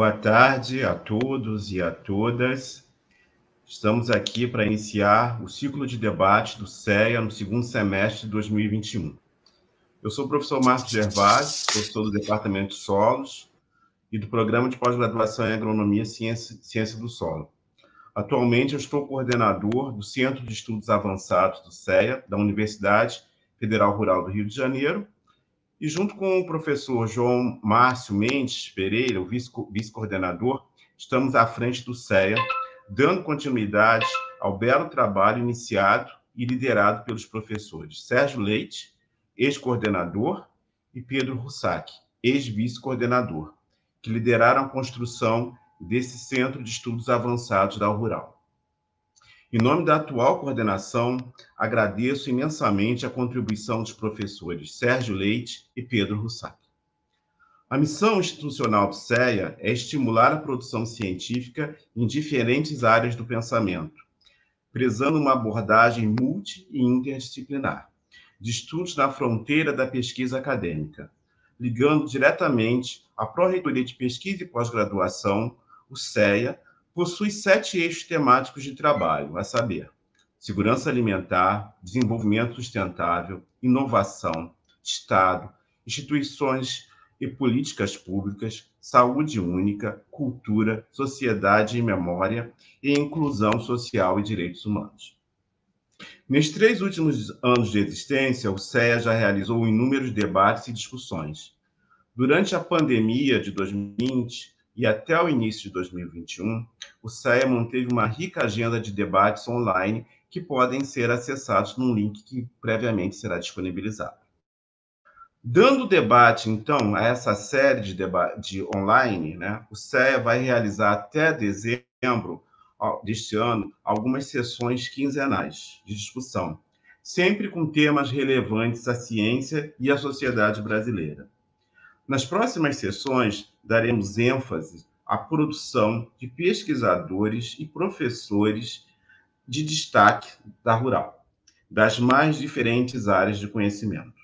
Boa tarde a todos e a todas. Estamos aqui para iniciar o ciclo de debate do CEA no segundo semestre de 2021. Eu sou o professor Marcos Gervasi, professor do Departamento de Solos e do Programa de Pós-Graduação em Agronomia e Ciência, Ciência do Solo. Atualmente, eu estou coordenador do Centro de Estudos Avançados do CEA, da Universidade Federal Rural do Rio de Janeiro, e junto com o professor João Márcio Mendes Pereira, o vice-coordenador, estamos à frente do CEA, dando continuidade ao belo trabalho iniciado e liderado pelos professores Sérgio Leite, ex-coordenador, e Pedro Russac, ex-vice-coordenador, que lideraram a construção desse Centro de Estudos Avançados da Rural. Em nome da atual coordenação, agradeço imensamente a contribuição dos professores Sérgio Leite e Pedro Russac. A missão institucional CEA é estimular a produção científica em diferentes áreas do pensamento, prezando uma abordagem multi e interdisciplinar, de estudos na fronteira da pesquisa acadêmica, ligando diretamente à Pró-Reitoria de Pesquisa e Pós-Graduação o CEA possui sete eixos temáticos de trabalho, a saber, segurança alimentar, desenvolvimento sustentável, inovação, Estado, instituições e políticas públicas, saúde única, cultura, sociedade e memória e inclusão social e direitos humanos. Nestes três últimos anos de existência, o CEA já realizou inúmeros debates e discussões. Durante a pandemia de 2020, e até o início de 2021, o CEA manteve uma rica agenda de debates online que podem ser acessados num link que previamente será disponibilizado. Dando debate, então, a essa série de, de online, né, o CEA vai realizar até dezembro deste ano algumas sessões quinzenais de discussão, sempre com temas relevantes à ciência e à sociedade brasileira. Nas próximas sessões, daremos ênfase à produção de pesquisadores e professores de destaque da Rural, das mais diferentes áreas de conhecimento.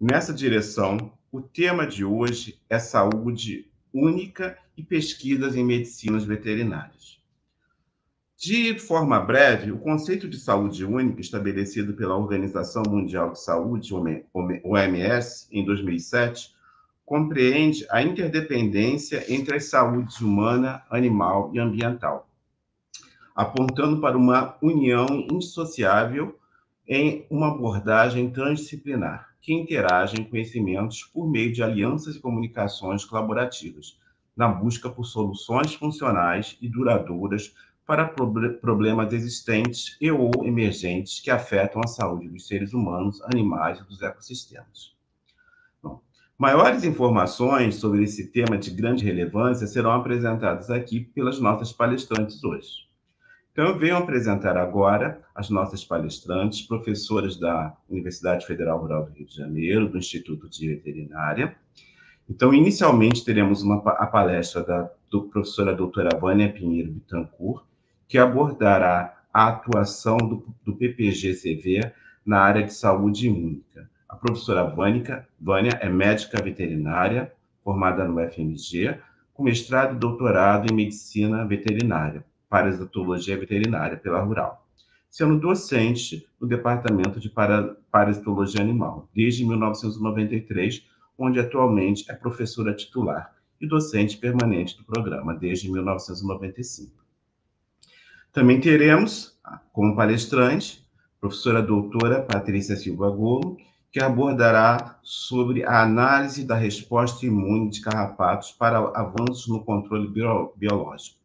Nessa direção, o tema de hoje é saúde única e pesquisas em medicinas veterinárias. De forma breve, o conceito de saúde única, estabelecido pela Organização Mundial de Saúde, OMS, em 2007, compreende a interdependência entre as saúdes humana, animal e ambiental, apontando para uma união indissociável em uma abordagem transdisciplinar, que interage em conhecimentos por meio de alianças e comunicações colaborativas, na busca por soluções funcionais e duradouras para problemas existentes e ou emergentes que afetam a saúde dos seres humanos, animais e dos ecossistemas. Maiores informações sobre esse tema de grande relevância serão apresentadas aqui pelas nossas palestrantes hoje. Então, eu venho apresentar agora as nossas palestrantes, professoras da Universidade Federal Rural do Rio de Janeiro, do Instituto de Veterinária. Então, inicialmente, teremos uma, a palestra da do professora doutora Vânia Pinheiro Bittencourt, que abordará a atuação do, do PPG-CV na área de saúde única. A professora Vânica, Vânia é médica veterinária, formada no FMG, com mestrado e doutorado em medicina veterinária, parasitologia veterinária pela Rural, sendo docente no Departamento de Parasitologia Animal, desde 1993, onde atualmente é professora titular e docente permanente do programa, desde 1995. Também teremos, como palestrante, professora doutora Patrícia Silva Golo, que abordará sobre a análise da resposta imune de carrapatos para avanços no controle biológico.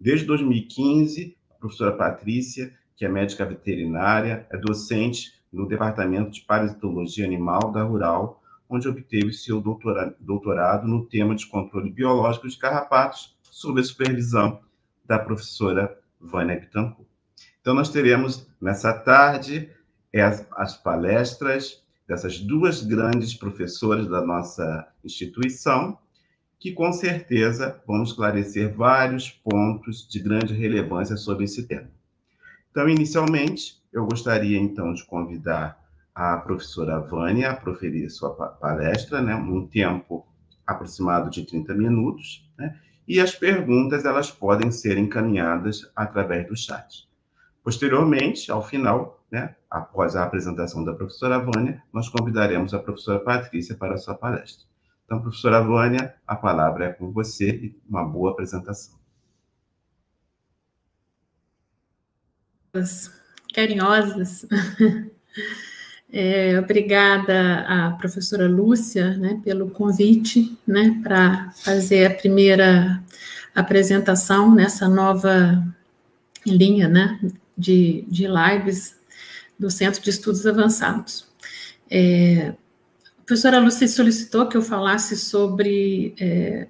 Desde 2015, a professora Patrícia, que é médica veterinária, é docente no Departamento de Parasitologia Animal da Rural, onde obteve seu doutorado no tema de controle biológico de carrapatos, sob a supervisão da professora Vânia Bittencourt. Então, nós teremos nessa tarde as, as palestras dessas duas grandes professoras da nossa instituição, que com certeza vão esclarecer vários pontos de grande relevância sobre esse tema. Então, inicialmente, eu gostaria então de convidar a professora Vânia a proferir sua palestra, né, um tempo aproximado de 30 minutos, né, e as perguntas elas podem ser encaminhadas através do chat. Posteriormente, ao final, né, após a apresentação da professora Vânia, nós convidaremos a professora Patrícia para a sua palestra. Então, professora Vânia, a palavra é com você e uma boa apresentação. Carinhosas. É, obrigada à professora Lúcia né, pelo convite né, para fazer a primeira apresentação nessa nova linha né, de, de lives do Centro de Estudos Avançados. É, a professora Lúcia solicitou que eu falasse sobre é,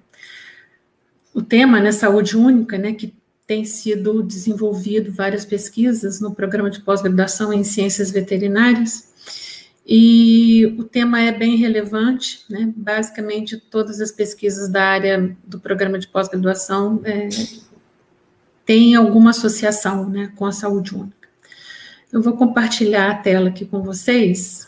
o tema, né, saúde única, né, que tem sido desenvolvido várias pesquisas no programa de pós-graduação em ciências veterinárias, e o tema é bem relevante, né? Basicamente, todas as pesquisas da área do programa de pós-graduação é, têm alguma associação né, com a saúde única. Eu vou compartilhar a tela aqui com vocês.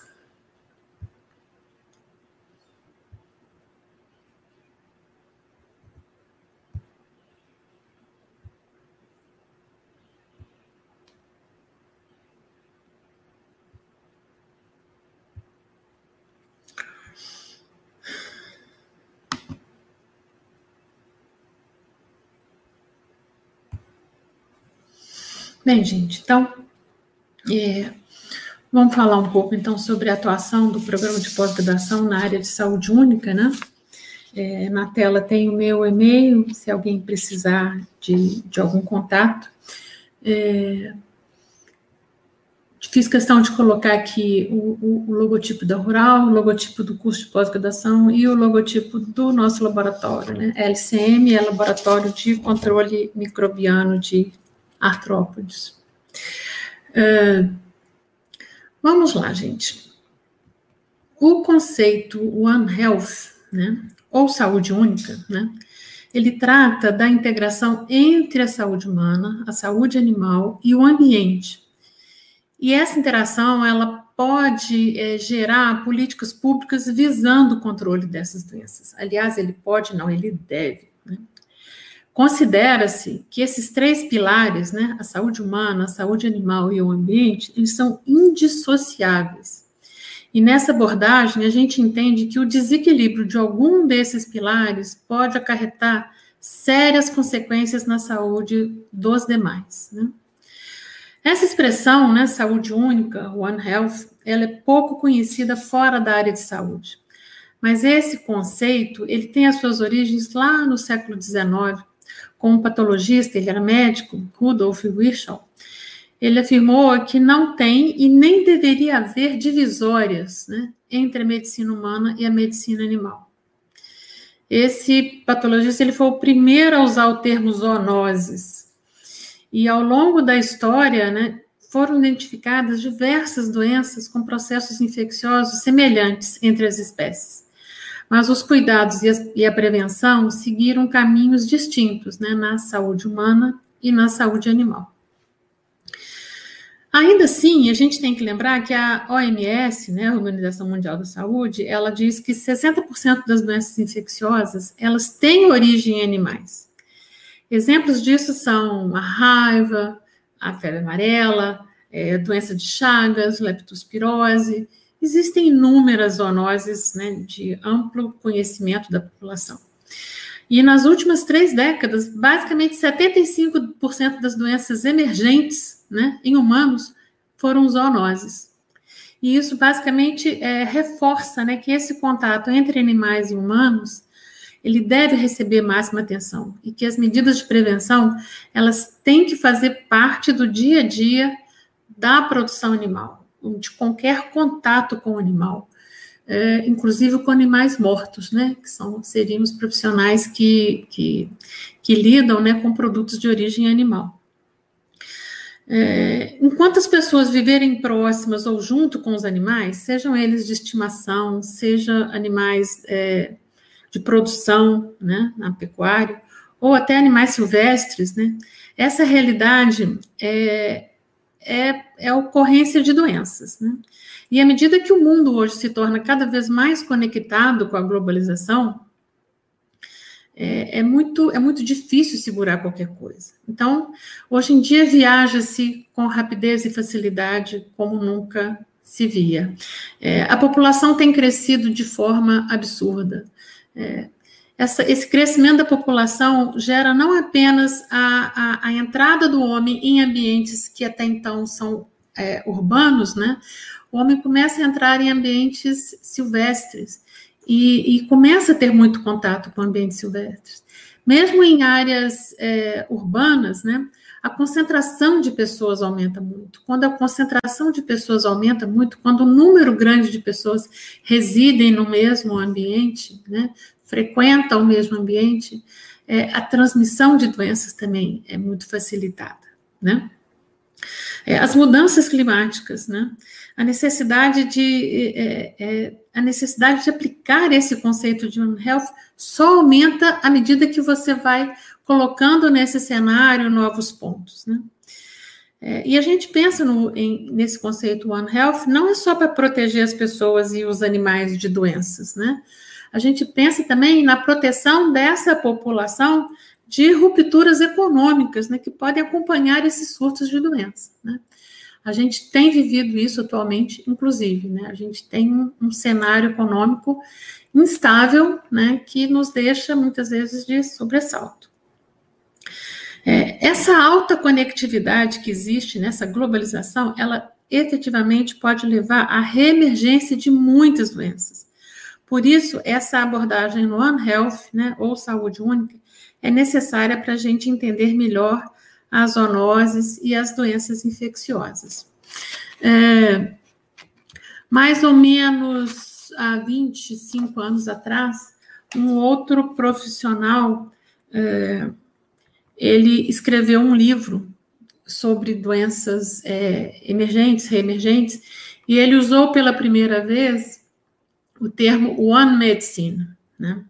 Bem, gente, então, é, vamos falar um pouco, então, sobre a atuação do programa de pós-graduação na área de saúde única, né? É, na tela tem o meu e-mail, se alguém precisar de, de algum contato. É, fiz questão de colocar aqui o, o, o, logotipo da Rural, o logotipo do curso de pós-graduação e o logotipo do nosso laboratório, né? LCM é Laboratório de Controle Microbiano de artrópodes. Uh, vamos lá, gente. O conceito One Health, né, ou saúde única, né, ele trata da integração entre a saúde humana, a saúde animal e o ambiente. E essa interação, ela pode é, gerar políticas públicas visando o controle dessas doenças. Aliás, ele pode, não, ele deve. Considera-se que esses três pilares, né, a saúde humana, a saúde animal e o ambiente, eles são indissociáveis. E nessa abordagem, a gente entende que o desequilíbrio de algum desses pilares pode acarretar sérias consequências na saúde dos demais. Né? Essa expressão, né, saúde única, One Health, ela é pouco conhecida fora da área de saúde. Mas esse conceito, ele tem as suas origens lá no século XIX, com um patologista, ele era médico, Rudolf Virchow, ele afirmou que não tem e nem deveria haver divisórias né, entre a medicina humana e a medicina animal. Esse patologista ele foi o primeiro a usar o termo zoonoses. E ao longo da história, né, foram identificadas diversas doenças com processos infecciosos semelhantes entre as espécies. Mas os cuidados e a, prevenção seguiram caminhos distintos né, na saúde humana e na saúde animal. Ainda assim, a gente tem que lembrar que a OMS, né, a Organização Mundial da Saúde, ela diz que 60% das doenças infecciosas, elas têm origem em animais. Exemplos disso são a raiva, a febre amarela, é, doença de Chagas, leptospirose, existem inúmeras zoonoses né, de amplo conhecimento da população. E nas últimas três décadas, basicamente 75% das doenças emergentes né, em humanos foram zoonoses. E isso basicamente é, reforça né, que esse contato entre animais e humanos ele deve receber máxima atenção e que as medidas de prevenção elas têm que fazer parte do dia a dia da produção animal de qualquer contato com o animal, é, inclusive com animais mortos, né, que são, seriam os profissionais que, que, que lidam né, com produtos de origem animal. É, enquanto as pessoas viverem próximas ou junto com os animais, sejam eles de estimação, seja animais é, de produção, né, na pecuária, ou até animais silvestres, né, essa realidade é, é, é a ocorrência de doenças. Né? E à medida que o mundo hoje se torna cada vez mais conectado com a globalização, é, é, muito, é muito difícil segurar qualquer coisa. Então, hoje em dia, viaja-se com rapidez e facilidade como nunca se via. É, a população tem crescido de forma absurda. É, essa, esse crescimento da população gera não apenas a, a, a, entrada do homem em ambientes que até então são é, urbanos, né? O homem começa a entrar em ambientes silvestres e, e, começa a ter muito contato com ambientes silvestres. Mesmo em áreas é, urbanas, né, a concentração de pessoas aumenta muito. Quando a concentração de pessoas aumenta muito, quando o um número grande de pessoas residem no mesmo ambiente, né, frequentam o mesmo ambiente, é, a transmissão de doenças também é muito facilitada, né? É, as mudanças climáticas, né? A necessidade de é, é, a necessidade de aplicar esse conceito de One Health só aumenta à medida que você vai colocando nesse cenário novos pontos, né? É, e a gente pensa no, em, nesse conceito One Health não é só para proteger as pessoas e os animais de doenças, né? A gente pensa também na proteção dessa população de rupturas econômicas, né, que podem acompanhar esses surtos de doença, né? A gente tem vivido isso atualmente, inclusive, né? A gente tem um, um cenário econômico instável, né, que nos deixa muitas vezes de sobressalto. É, essa alta conectividade que existe nessa globalização, ela efetivamente pode levar à reemergência de muitas doenças. Por isso, essa abordagem no One Health, né, ou saúde única, é necessária para a gente entender melhor as zoonoses e as doenças infecciosas. É, mais ou menos há 25 anos atrás, um outro profissional, é, ele escreveu um livro sobre doenças é, emergentes, reemergentes, e ele usou pela primeira vez o termo One Medicine, né?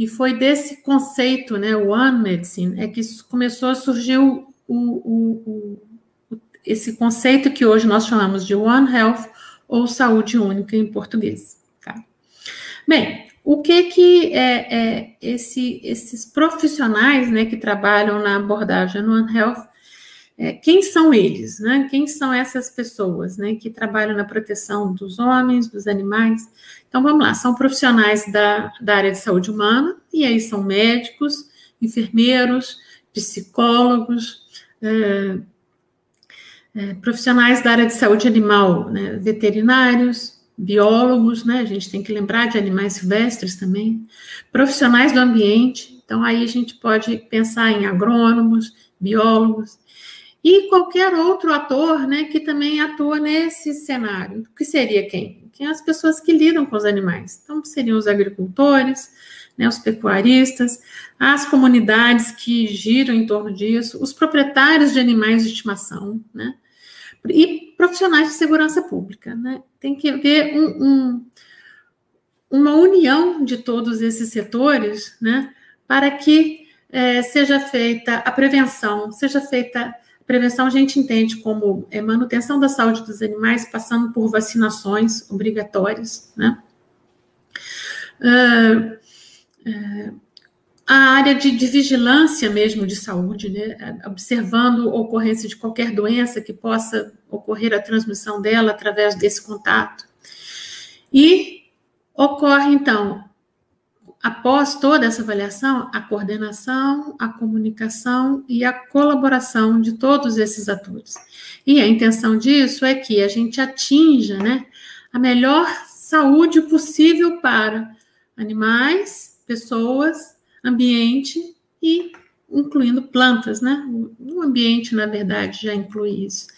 E foi desse conceito, né, One Medicine, é que começou a surgir o, o, o, esse conceito que hoje nós chamamos de One Health ou saúde única em português. Tá? Bem, o que que é, é esse, esses profissionais, né, que trabalham na abordagem One Health, é, quem são eles, né? Quem são essas pessoas, né, que trabalham na proteção dos homens, dos animais? Então, vamos lá, são profissionais da, da área de saúde humana, e aí são médicos, enfermeiros, psicólogos, é, é, profissionais da área de saúde animal, né, veterinários, biólogos, né, a gente tem que lembrar de animais silvestres também, profissionais do ambiente, então aí a gente pode pensar em agrônomos, biólogos, e qualquer outro ator, né, que também atua nesse cenário, que seria quem? Que as pessoas que lidam com os animais. Então, seriam os agricultores, né, os pecuaristas, as comunidades que giram em torno disso, os proprietários de animais de estimação, né, e profissionais de segurança pública. Né. Tem que haver um, um, uma união de todos esses setores, né, para que é, seja feita a prevenção, seja feita Prevenção a gente entende como é, manutenção da saúde dos animais, passando por vacinações obrigatórias, né? Uh, uh, a área de, de, vigilância mesmo de saúde, né? Observando a ocorrência de qualquer doença que possa ocorrer a transmissão dela através desse contato. E ocorre, então, após toda essa avaliação, a coordenação, a comunicação e a colaboração de todos esses atores. E a intenção disso é que a gente atinja né, a melhor saúde possível para animais, pessoas, ambiente e incluindo plantas, né? O ambiente, na verdade, já inclui isso.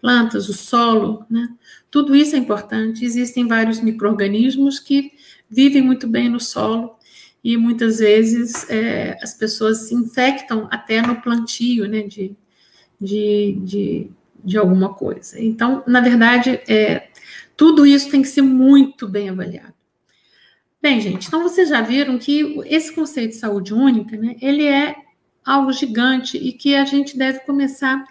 Plantas, o solo, né? Tudo isso é importante. Existem vários micro-organismos que vivem muito bem no solo e muitas vezes é, as pessoas se infectam até no plantio né, de, de, de, de alguma coisa. Então, na verdade, é, tudo isso tem que ser muito bem avaliado. Bem, gente, então vocês já viram que esse conceito de saúde única, né, ele é algo gigante e que a gente deve começar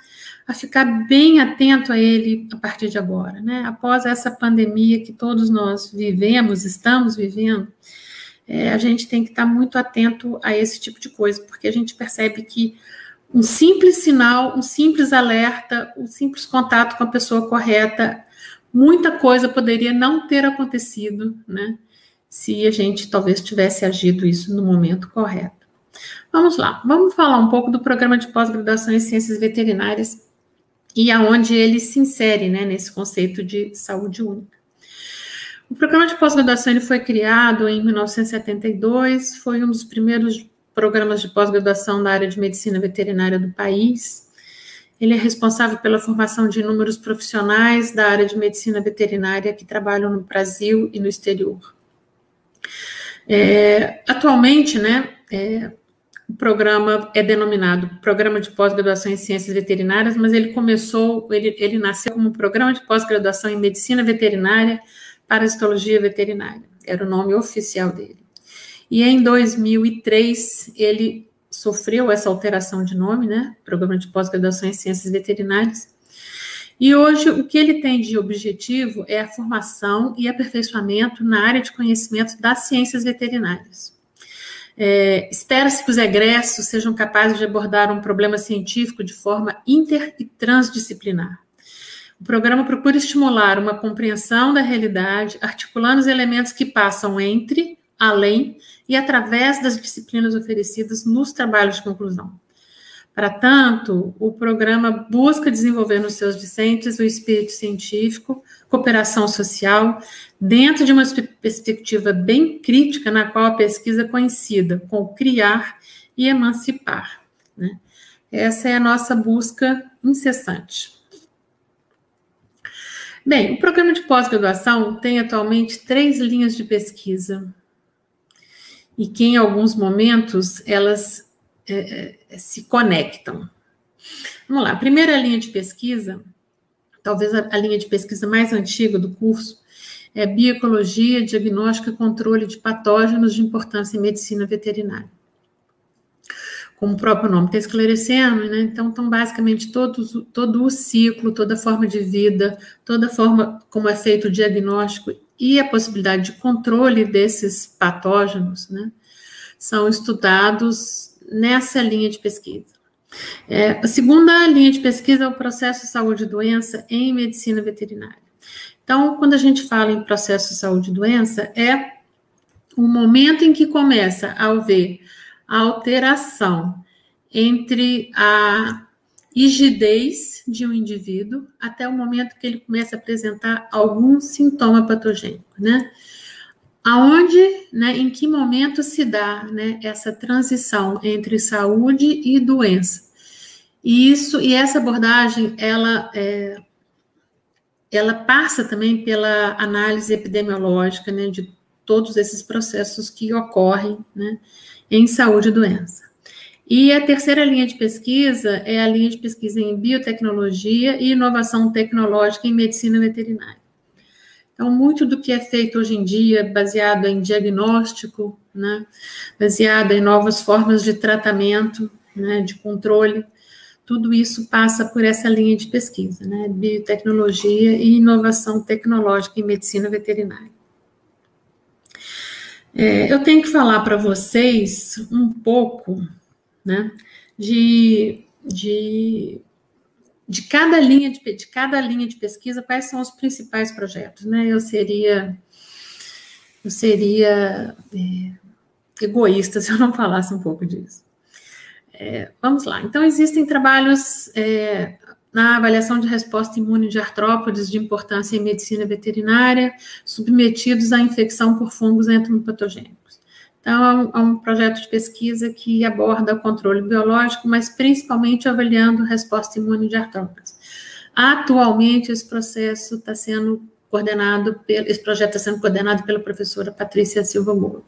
a ficar bem atento a ele a partir de agora, né? Após essa pandemia que todos nós vivemos, estamos vivendo, é, a gente tem que estar muito atento a esse tipo de coisa, porque a gente percebe que um simples sinal, um simples alerta, um simples contato com a pessoa correta, muita coisa poderia não ter acontecido, né? Se a gente talvez tivesse agido isso no momento correto. Vamos lá, vamos falar um pouco do programa de pós-graduação em ciências veterinárias e aonde ele se insere, né, nesse conceito de saúde única. O programa de pós-graduação ele foi criado em 1972, foi um dos primeiros programas de pós-graduação da área de medicina veterinária do país. Ele é responsável pela formação de inúmeros profissionais da área de medicina veterinária que trabalham no Brasil e no exterior. É, atualmente, né, é, o programa é denominado Programa de Pós-Graduação em Ciências Veterinárias, mas ele começou, ele, ele nasceu como Programa de Pós-Graduação em Medicina Veterinária para Histologia Veterinária. Era o nome oficial dele. E em 2003, ele sofreu essa alteração de nome, né? Programa de Pós-Graduação em Ciências Veterinárias. E hoje, o que ele tem de objetivo é a formação e aperfeiçoamento na área de conhecimento das ciências veterinárias. É, Espera-se que os egressos sejam capazes de abordar um problema científico de forma inter e transdisciplinar. O programa procura estimular uma compreensão da realidade, articulando os elementos que passam entre além e através das disciplinas oferecidas nos trabalhos de conclusão. Para tanto, o programa busca desenvolver nos seus discentes o espírito científico, cooperação social, dentro de uma perspectiva bem crítica, na qual a pesquisa coincida com criar e emancipar. Né? Essa é a nossa busca incessante. Bem, o programa de pós-graduação tem atualmente três linhas de pesquisa e que em alguns momentos elas é, é, se conectam. Vamos lá, a primeira linha de pesquisa, talvez a, a linha de pesquisa mais antiga do curso, é Bioecologia, Diagnóstico e Controle de Patógenos de Importância em Medicina Veterinária. Como o próprio nome está esclarecendo, né? então, então basicamente, todo, todo o ciclo, toda a forma de vida, toda a forma como é feito o diagnóstico e a possibilidade de controle desses patógenos, né, são estudados nessa linha de pesquisa. É, a segunda linha de pesquisa é o processo saúde e doença em medicina veterinária. Então, quando a gente fala em processo saúde e doença, é o momento em que começa a haver a alteração entre a rigidez de um indivíduo até o momento que ele começa a apresentar algum sintoma patogênico, né? Aonde, né, em que momento se dá, né, essa transição entre saúde e doença? E isso e essa abordagem, ela é, ela passa também pela análise epidemiológica, né, de todos esses processos que ocorrem, né, em saúde e doença. E a terceira linha de pesquisa é a linha de pesquisa em biotecnologia e inovação tecnológica em medicina veterinária. Então, muito do que é feito hoje em dia, baseado em diagnóstico, né, baseado em novas formas de tratamento, né, de controle, tudo isso passa por essa linha de pesquisa, né, biotecnologia e inovação tecnológica em medicina veterinária. É, eu tenho que falar para vocês um pouco né? De, de, de cada linha de, de cada linha de pesquisa, quais são os principais projetos, né? Eu seria eu seria é, egoísta se eu não falasse um pouco disso. É, vamos lá. Então, existem trabalhos é, na avaliação de resposta imune de artrópodes de importância em medicina veterinária, submetidos à infecção por fungos entomopatogênicos. Então, é um projeto de pesquisa que aborda o controle biológico, mas principalmente avaliando resposta imune de artrópodes. Atualmente, esse processo está sendo coordenado, esse projeto está sendo coordenado pela professora Patrícia Silva Moura.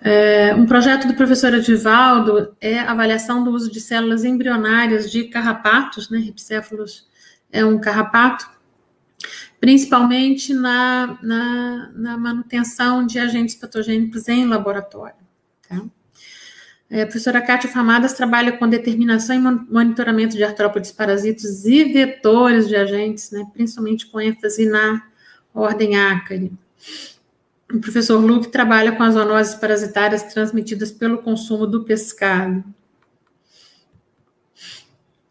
É, um projeto do professor Edivaldo é a avaliação do uso de células embrionárias de carrapatos, né, ripcéfalos é um carrapato, principalmente na, na, na manutenção de agentes patogênicos em laboratório. Tá? É, a professora Kátia Famadas trabalha com determinação e monitoramento de artrópodes parasitos e vetores de agentes, né, principalmente com ênfase na ordem ácari. O professor Luke trabalha com as zoonoses parasitárias transmitidas pelo consumo do pescado.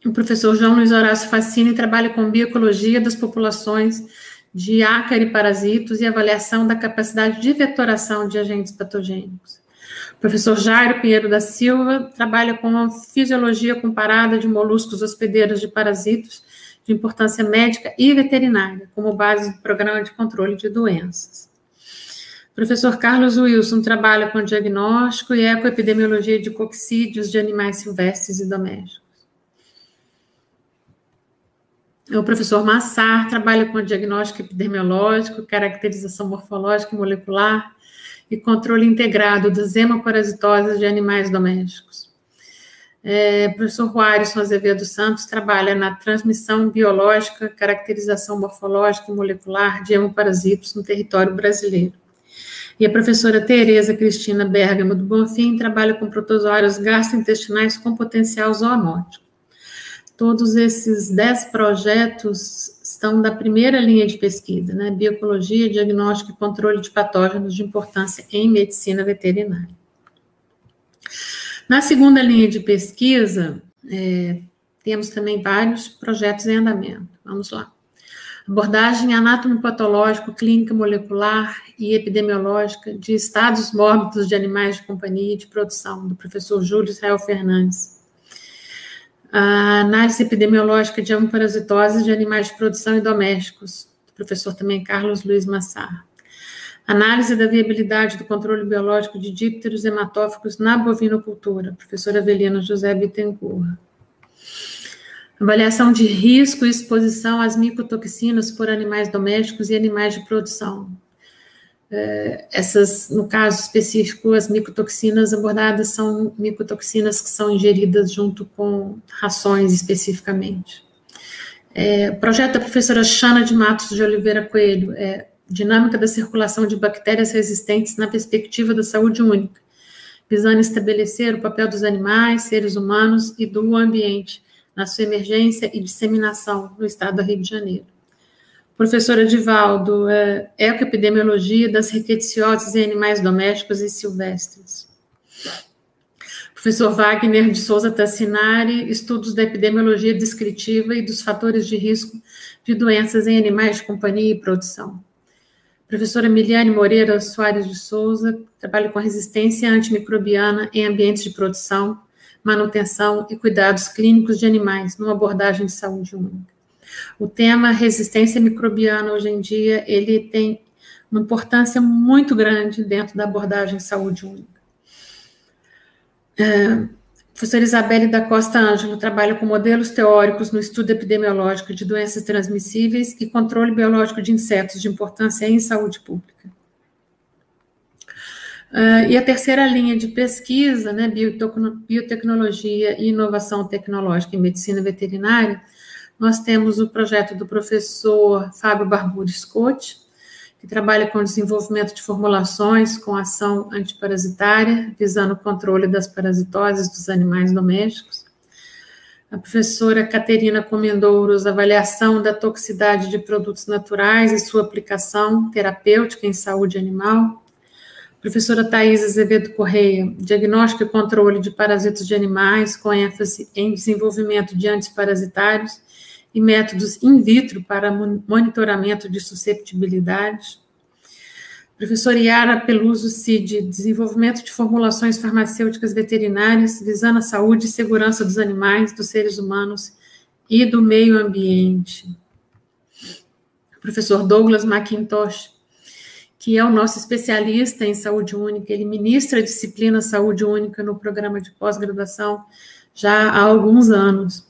O professor João Luiz Horácio Facini trabalha com bioecologia das populações de ácaro e parasitos e avaliação da capacidade de vetoração de agentes patogênicos. O professor Jairo Pinheiro da Silva trabalha com a fisiologia comparada de moluscos hospedeiros de parasitos de importância médica e veterinária, como base do programa de controle de doenças. Professor Carlos Wilson trabalha com diagnóstico e ecoepidemiologia de coccídeos de animais silvestres e domésticos. O professor Massar trabalha com diagnóstico epidemiológico, caracterização morfológica e molecular e controle integrado das hemoparasitoses de animais domésticos. É, o professor Juarez Azevedo Santos trabalha na transmissão biológica, caracterização morfológica e molecular de hemoparasitos no território brasileiro. E a professora Tereza Cristina Bergamo do Bonfim trabalha com protozoários gastrointestinais com potencial zoonótico. Todos esses dez projetos estão da primeira linha de pesquisa, né? Biocologia, diagnóstico e controle de patógenos de importância em medicina veterinária. Na segunda linha de pesquisa, é, temos também vários projetos em andamento. Vamos lá. Abordagem anatomopatológico, clínica molecular e epidemiológica de estados mórbidos de animais de companhia e de produção, do professor Júlio Israel Fernandes a análise epidemiológica de amoparasitoses de animais de produção e domésticos, do professor também Carlos Luiz Massar. Análise da viabilidade do controle biológico de dípteros hematófagos na bovinocultura, professor Avelino José Bittencourt. Avaliação de risco e exposição às micotoxinas por animais domésticos e animais de produção, é, essas, no caso específico, as micotoxinas abordadas são micotoxinas que são ingeridas junto com rações especificamente. É, o projeto da professora Chana de Matos de Oliveira Coelho é Dinâmica da circulação de bactérias resistentes na perspectiva da saúde única, visando estabelecer o papel dos animais, seres humanos e do ambiente na sua emergência e disseminação no estado do Rio de Janeiro. Professor Edivaldo, é, Ecoepidemiologia das Rickettsiosis em Animais Domésticos e Silvestres. Professor Wagner de Souza Tassinari, Estudos da Epidemiologia Descritiva e dos Fatores de Risco de Doenças em Animais de Companhia e Produção. Professora Emiliane Moreira Soares de Souza, trabalha com resistência antimicrobiana em ambientes de produção, manutenção e cuidados clínicos de animais, numa abordagem de saúde única. O tema resistência microbiana hoje em dia, ele tem uma importância muito grande dentro da abordagem saúde única. É, professora Isabelle da Costa Ângelo trabalha com modelos teóricos no estudo epidemiológico de doenças transmissíveis e controle biológico de insetos de importância em saúde pública. Uh, e a terceira linha de pesquisa, né, biotecnologia e inovação tecnológica em medicina veterinária, nós temos o projeto do professor Fábio Barburi Scott, que trabalha com desenvolvimento de formulações com ação antiparasitária, visando o controle das parasitoses dos animais domésticos. A professora Caterina Comendouros, avaliação da toxicidade de produtos naturais e sua aplicação terapêutica em saúde animal. Professora Thais Azevedo Correia, diagnóstico e controle de parasitos de animais, com ênfase em desenvolvimento de antiparasitários e métodos in vitro para monitoramento de susceptibilidades. Professor Yara Peluso Cid, desenvolvimento de formulações farmacêuticas veterinárias visando a saúde e segurança dos animais, dos seres humanos e do meio ambiente. Professor Douglas McIntosh, que é o nosso especialista em saúde única, ele ministra a disciplina saúde única no programa de pós-graduação já há alguns anos.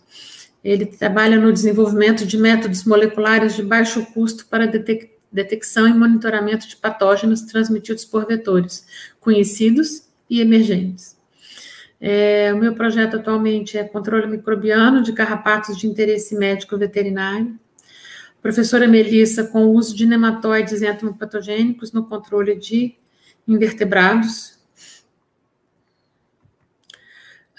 Ele trabalha no desenvolvimento de métodos moleculares de baixo custo para detecção e monitoramento de patógenos transmitidos por vetores, conhecidos e emergentes. É, o meu projeto atualmente é controle microbiano de carrapatos de interesse médico veterinário. Professora Melissa, com o uso de nematóides entomopatogênicos no controle de invertebrados,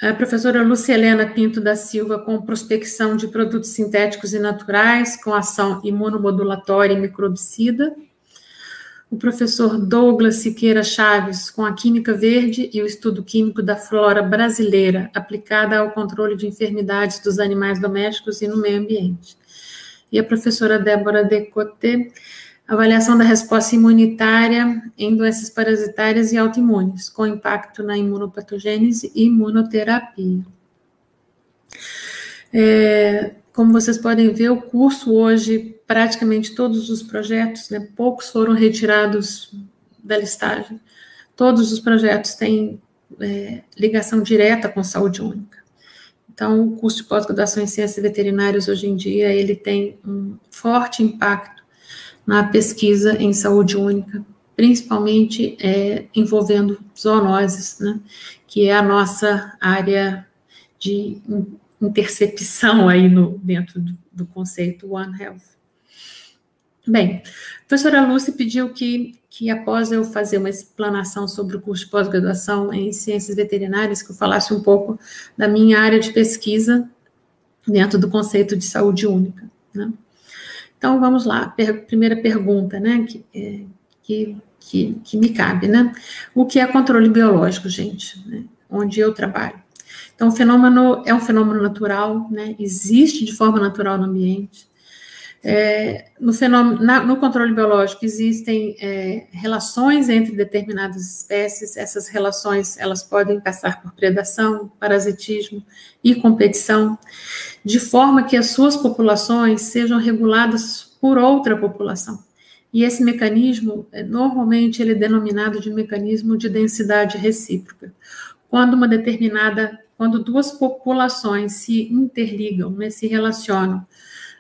a professora Helena Pinto da Silva, com prospecção de produtos sintéticos e naturais, com ação imunomodulatória e microbicida. o professor Douglas Siqueira Chaves, com a química verde e o estudo químico da flora brasileira, aplicada ao controle de enfermidades dos animais domésticos e no meio ambiente. E a professora Débora Decote, avaliação da resposta imunitária em doenças parasitárias e autoimunes, com impacto na imunopatogênese e imunoterapia. É, como vocês podem ver, o curso hoje, praticamente todos os projetos, né, poucos foram retirados da listagem. Todos os projetos têm é, ligação direta com saúde única. Então, o curso de pós-graduação em ciências veterinárias hoje em dia, ele tem um forte impacto na pesquisa em saúde única, principalmente é, envolvendo zoonoses, né, que é a nossa área de intercepção aí no, dentro do, do conceito One Health. Bem, a professora Lúcia pediu que, que após eu fazer uma explanação sobre o curso de pós-graduação em ciências veterinárias, que eu falasse um pouco da minha área de pesquisa dentro do conceito de saúde única. Né? Então, vamos lá, per primeira pergunta, né, que, é, que, que, que, me cabe, né? O que é controle biológico, gente? Né? Onde eu trabalho. Então, o fenômeno é um fenômeno natural, né? existe de forma natural no ambiente. É, no, fenômeno, na, no controle biológico existem é, relações entre determinadas espécies. Essas relações elas podem passar por predação, parasitismo e competição, de forma que as suas populações sejam reguladas por outra população. E esse mecanismo, é, normalmente, ele é denominado de mecanismo de densidade recíproca. Quando uma determinada quando duas populações se interligam, né, se relacionam,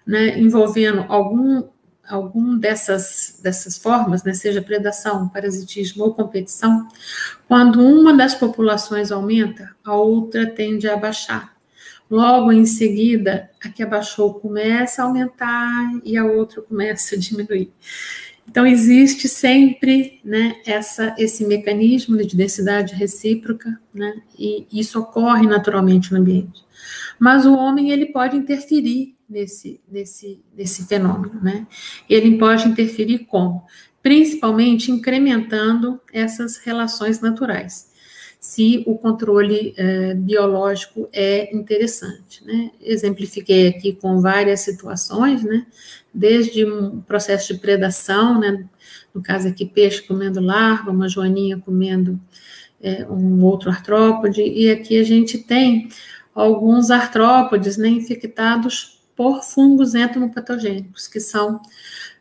né, envolvendo algum, algum dessas, dessas formas, né, seja predação, parasitismo ou competição, quando uma das populações aumenta, a outra tende a baixar. Logo em seguida, a que abaixou começa a aumentar e a outra começa a diminuir. Então, existe sempre né, essa, esse mecanismo de densidade recíproca, né, e isso ocorre naturalmente no ambiente. Mas o homem ele pode interferir nesse, nesse, nesse fenômeno. Né? Ele pode interferir como? Principalmente incrementando essas relações naturais se o controle eh, biológico é interessante. Né? Exemplifiquei aqui com várias situações, né? desde um processo de predação, né? no caso aqui, peixe comendo larva, uma joaninha comendo é, um outro artrópode, e aqui a gente tem alguns artrópodes né, infectados por fungos entomopatogênicos, que são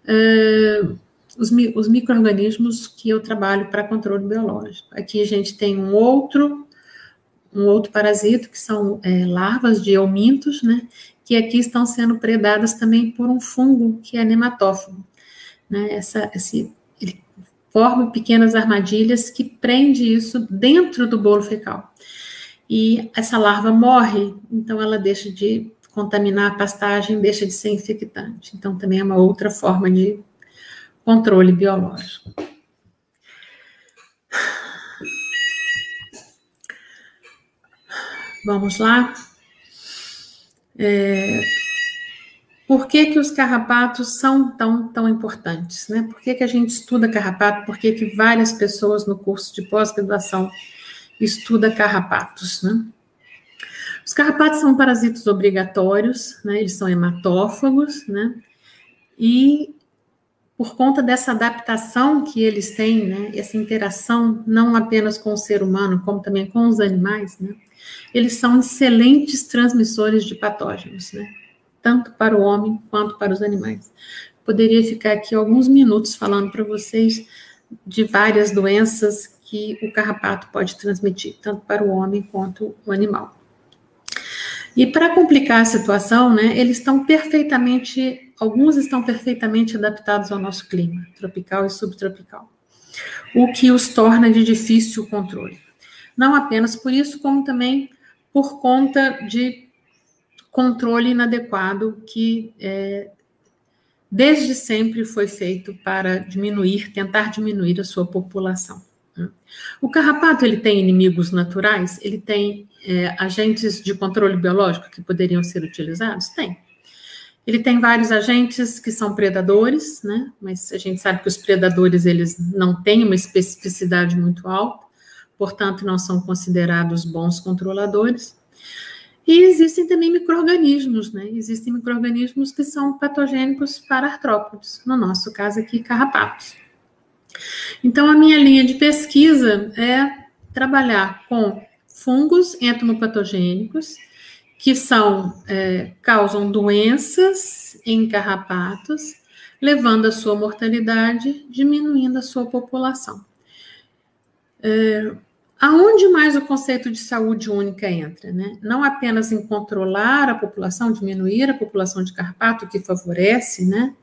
é, os, os micro-organismos que eu trabalho para controle biológico. Aqui a gente tem um outro um outro parasito, que são é, larvas de eumintos, né, que aqui estão sendo predadas também por um fungo que é nematófago. Né? Essa, esse, ele forma pequenas armadilhas que prende isso dentro do bolo fecal. E essa larva morre, então ela deixa de contaminar a pastagem, deixa de ser infectante. Então também é uma outra forma de controle biológico. Vamos lá. É, por que, que os carrapatos são tão, tão importantes? Né? Por que, que a gente estuda carrapato? Por que, que várias pessoas no curso de pós-graduação estudam carrapatos? Né? Os carrapatos são parasitos obrigatórios, né? eles são hematófagos, né? e por conta dessa adaptação que eles têm, né? essa interação não apenas com o ser humano, como também com os animais, né? eles são excelentes transmissores de patógenos, né? Tanto para o homem quanto para os animais. Poderia ficar aqui alguns minutos falando para vocês de várias doenças que o carrapato pode transmitir, tanto para o homem quanto o animal. E para complicar a situação, né, eles estão perfeitamente, alguns estão perfeitamente adaptados ao nosso clima, tropical e subtropical, o que os torna de difícil controle. Não apenas por isso, como também por conta de controle inadequado que é, desde sempre foi feito para diminuir, tentar diminuir a sua população. O carrapato ele tem inimigos naturais, ele tem é, agentes de controle biológico que poderiam ser utilizados, tem. Ele tem vários agentes que são predadores, né? Mas a gente sabe que os predadores eles não têm uma especificidade muito alta, portanto não são considerados bons controladores. E existem também microrganismos, né? Existem microrganismos que são patogênicos para artrópodes, no nosso caso aqui carrapatos. Então a minha linha de pesquisa é trabalhar com fungos entomopatogênicos que são é, causam doenças em carrapatos, levando a sua mortalidade, diminuindo a sua população. É, aonde mais o conceito de saúde única entra? Né? Não apenas em controlar a população, diminuir a população de carrapato, que favorece né,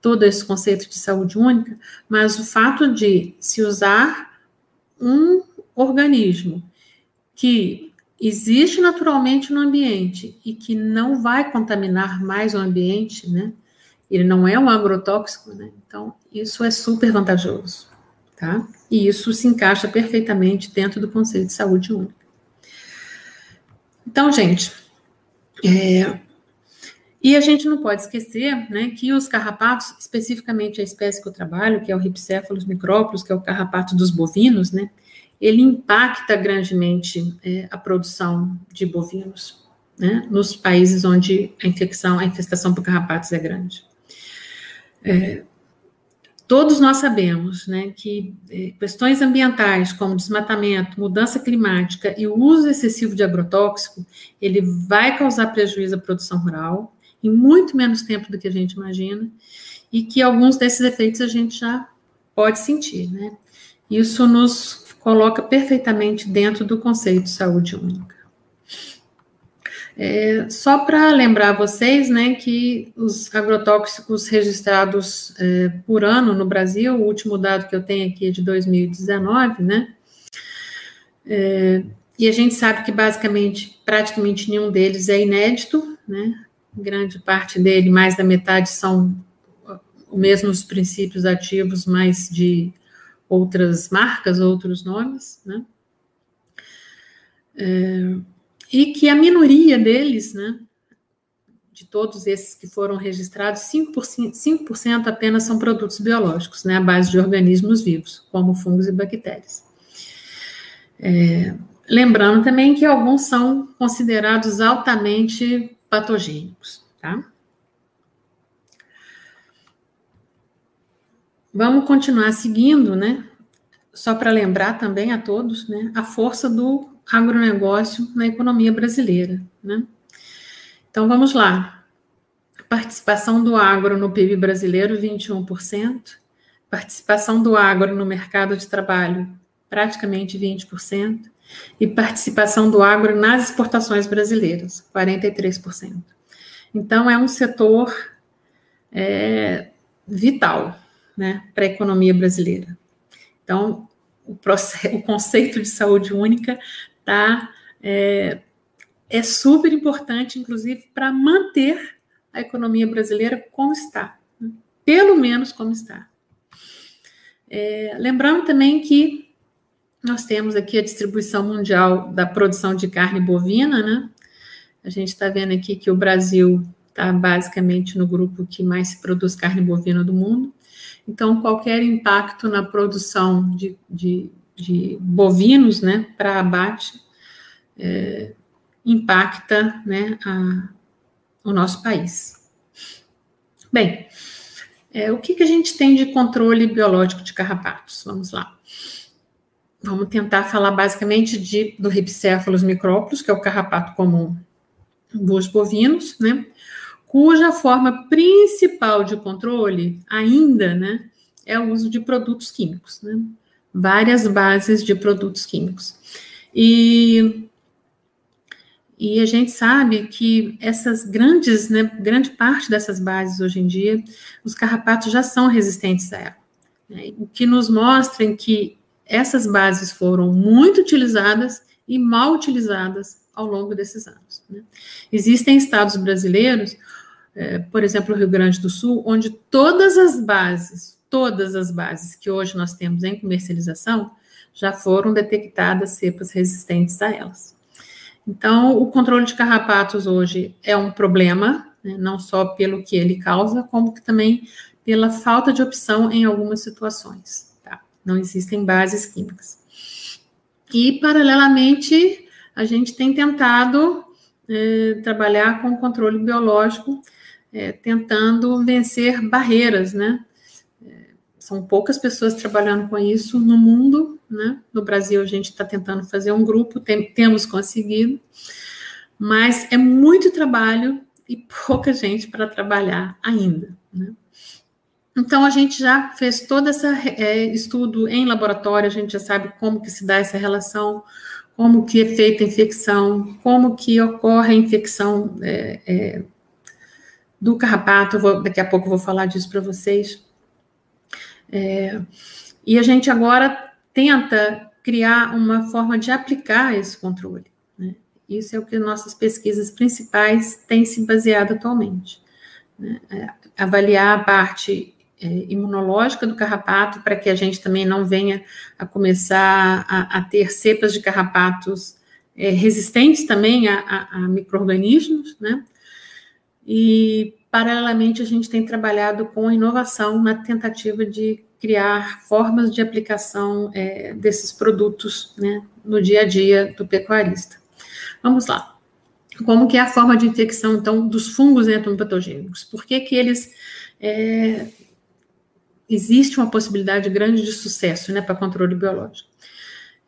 todo esse conceito de saúde única, mas o fato de se usar um organismo que existe naturalmente no ambiente e que não vai contaminar mais o ambiente, né? Ele não é um agrotóxico, né? Então, isso é super vantajoso, tá? E isso se encaixa perfeitamente dentro do conceito de saúde única. Então, gente, é, e a gente não pode esquecer, né, que os carrapatos, especificamente a espécie que eu trabalho, que é o Ripcephalus micrópolis, que é o carrapato dos bovinos, né, ele impacta grandemente é, a produção de bovinos, né, nos países onde a infecção, a infestação por carrapatos é grande. É, todos nós sabemos, né, que é, questões ambientais, como desmatamento, mudança climática e o uso excessivo de agrotóxico, ele vai causar prejuízo à produção rural em muito menos tempo do que a gente imagina, e que alguns desses efeitos a gente já pode sentir, né? Isso nos coloca perfeitamente dentro do conceito de saúde única. É, só para lembrar vocês, né, que os agrotóxicos registrados é, por ano no Brasil, o último dado que eu tenho aqui é de 2019, né, é, e a gente sabe que basicamente, praticamente nenhum deles é inédito, né, grande parte dele, mais da metade são os mesmos princípios ativos, mas de outras marcas, outros nomes, né? É, e que a minoria deles, né, de todos esses que foram registrados, 5%, 5 apenas são produtos biológicos, né, à base de organismos vivos, como fungos e bactérias. É, lembrando também que alguns são considerados altamente patogênicos, tá? Vamos continuar seguindo, né? Só para lembrar também a todos, né? A força do agronegócio na economia brasileira, né? Então vamos lá. Participação do agro no PIB brasileiro, 21%. Participação do agro no mercado de trabalho, praticamente 20%. E participação do agro nas exportações brasileiras, 43%. Então, é um setor é, vital, né, para a economia brasileira. Então, o, processo, o conceito de saúde única tá, é, é super importante, inclusive, para manter a economia brasileira como está, né? pelo menos como está. É, lembrando também que nós temos aqui a distribuição mundial da produção de carne bovina, né? A gente está vendo aqui que o Brasil está basicamente no grupo que mais se produz carne bovina do mundo. Então, qualquer impacto na produção de, de, de bovinos, né, para abate, é, impacta, né, a, o nosso país. Bem, é, o que, que a gente tem de controle biológico de carrapatos? Vamos lá. Vamos tentar falar basicamente de, do Ripcéfalos micrópolis, que é o carrapato comum dos bovinos, né? cuja forma principal de controle ainda, né, é o uso de produtos químicos, né? Várias bases de produtos químicos. E, e a gente sabe que essas grandes, né, grande parte dessas bases hoje em dia, os carrapatos já são resistentes a ela. Né? O que nos mostra que essas bases foram muito utilizadas e mal utilizadas ao longo desses anos. Né? Existem estados brasileiros é, por exemplo, o Rio Grande do Sul, onde todas as bases, todas as bases que hoje nós temos em comercialização, já foram detectadas cepas resistentes a elas. Então, o controle de carrapatos hoje é um problema né, não só pelo que ele causa, como também pela falta de opção em algumas situações. Não existem bases químicas. E, paralelamente, a gente tem tentado é, trabalhar com controle biológico, é, tentando vencer barreiras, né? É, são poucas pessoas trabalhando com isso no mundo, né? No Brasil, a gente está tentando fazer um grupo, tem, temos conseguido, mas é muito trabalho e pouca gente para trabalhar ainda, né? Então, a gente já fez todo esse é, estudo em laboratório, a gente já sabe como que se dá essa relação, como que é feita a infecção, como que ocorre a infecção é, é, do carrapato, vou, daqui a pouco vou falar disso para vocês. E a gente agora tenta criar uma forma de aplicar esse controle. Né? Isso é o que nossas pesquisas principais têm se baseado atualmente. Né? É, avaliar a parte imunológica do carrapato, para que a gente também não venha a começar a, a ter cepas de carrapatos é, resistentes também a, a, a micro-organismos, né? E, paralelamente, a gente tem trabalhado com inovação na tentativa de criar formas de aplicação é, desses produtos né, no dia a dia do pecuarista. Vamos lá. Como que é a forma de infecção, então, dos fungos entomopatogênicos? Por que que eles é, existe uma possibilidade grande de sucesso né, para controle biológico.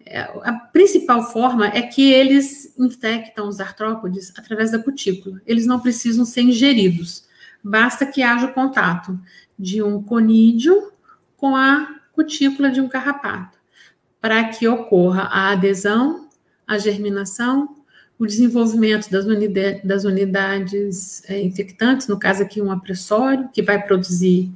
É, a principal forma é que eles infectam os artrópodes através da cutícula. Eles não precisam ser ingeridos, basta que haja o contato de um conídeo com a cutícula de um carrapato, para que ocorra a adesão, a germinação, o desenvolvimento das, unidades, das unidades é, infectantes, no caso aqui um apressório, que vai produzir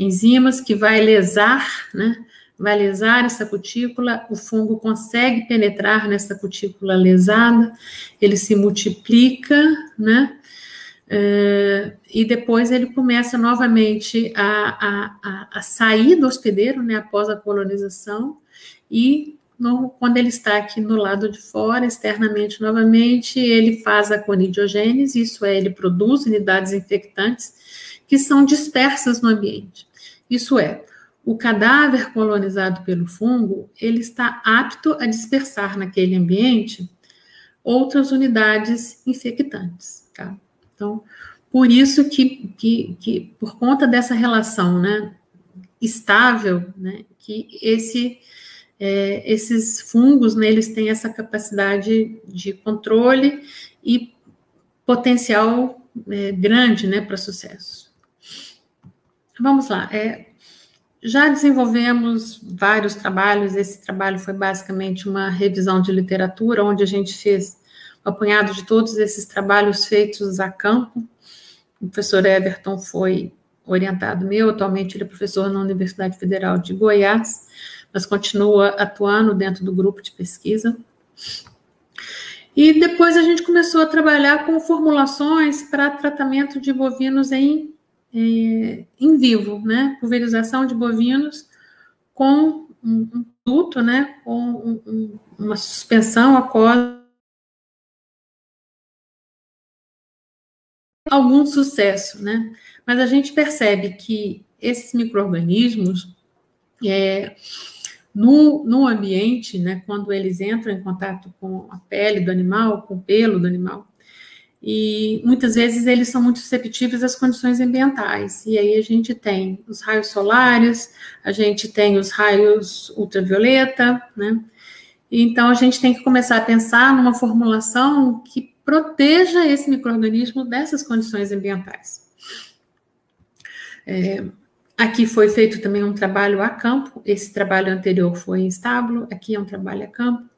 enzimas que vai lesar, né? Vai lesar essa cutícula, o fungo consegue penetrar nessa cutícula lesada, ele se multiplica, né? Uh, e depois ele começa novamente a, a, a, sair do hospedeiro, né, após a colonização, e no, quando ele está aqui no lado de fora, externamente novamente, ele faz a conidiogênese, isso é, ele produz unidades infectantes que são dispersas no ambiente. Isso é, o cadáver colonizado pelo fungo, ele está apto a dispersar naquele ambiente outras unidades infectantes, tá? Então, por isso que, que, que por conta dessa relação, né, estável, né, que esse, é, esses fungos, né, eles têm essa capacidade de controle e potencial é, grande, né, para sucesso. Vamos lá. É, já desenvolvemos vários trabalhos. Esse trabalho foi basicamente uma revisão de literatura, onde a gente fez um apanhado de todos esses trabalhos feitos a campo. O professor Everton foi orientado meu, atualmente ele é professor na Universidade Federal de Goiás, mas continua atuando dentro do grupo de pesquisa. E depois a gente começou a trabalhar com formulações para tratamento de bovinos em é, em vivo, né? Pulverização de bovinos com um, um né? Com um, um, uma suspensão aquosa. Algum sucesso, né? Mas a gente percebe que esses micro-organismos, é, no, no ambiente, né, quando eles entram em contato com a pele do animal, com o pelo do animal, e muitas vezes eles são muito susceptíveis às condições ambientais. E aí a gente tem os raios solares, a gente tem os raios ultravioleta, né? Então a gente tem que começar a pensar numa formulação que proteja esse microorganismo dessas condições ambientais. É, aqui foi feito também um trabalho a campo, esse trabalho anterior foi em estábulo, aqui é um trabalho a campo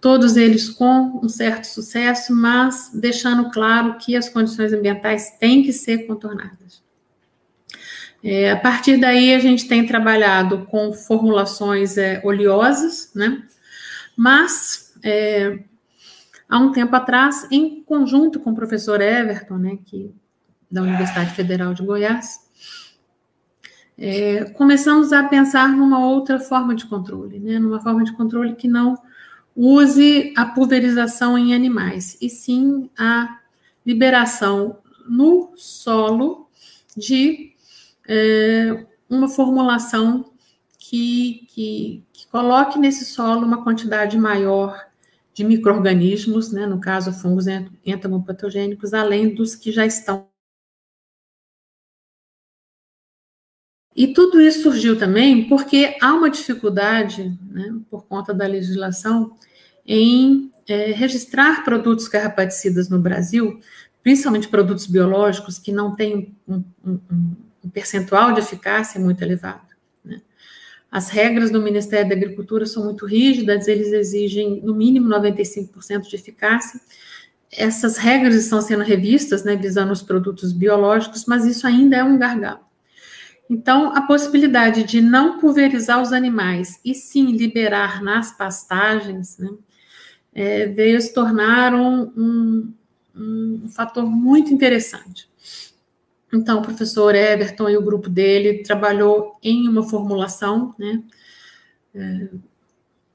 todos eles com um certo sucesso, mas deixando claro que as condições ambientais têm que ser contornadas. É, a partir daí, a gente tem trabalhado com formulações é, oleosas, né? Mas, é, há um tempo atrás, em conjunto com o professor Everton, né, que, da Universidade Federal de Goiás, é, começamos a pensar numa outra forma de controle, né, numa forma de controle que não use a pulverização em animais, e sim a liberação no solo de é, uma formulação que, que, que, coloque nesse solo uma quantidade maior de micro-organismos, né, no caso fungos entomopatogênicos, além dos que já estão. E tudo isso surgiu também porque há uma dificuldade, né, por conta da legislação, em é, registrar produtos carrapaticidas no Brasil, principalmente produtos biológicos que não têm um, um, um percentual de eficácia muito elevado. Né? As regras do Ministério da Agricultura são muito rígidas, eles exigem no mínimo 95% de eficácia. Essas regras estão sendo revistas, né, visando os produtos biológicos, mas isso ainda é um gargalo. Então, a possibilidade de não pulverizar os animais e sim liberar nas pastagens, né, é, veio se tornar um, um, um fator muito interessante. Então, o professor Everton e o grupo dele trabalhou em uma formulação né, é,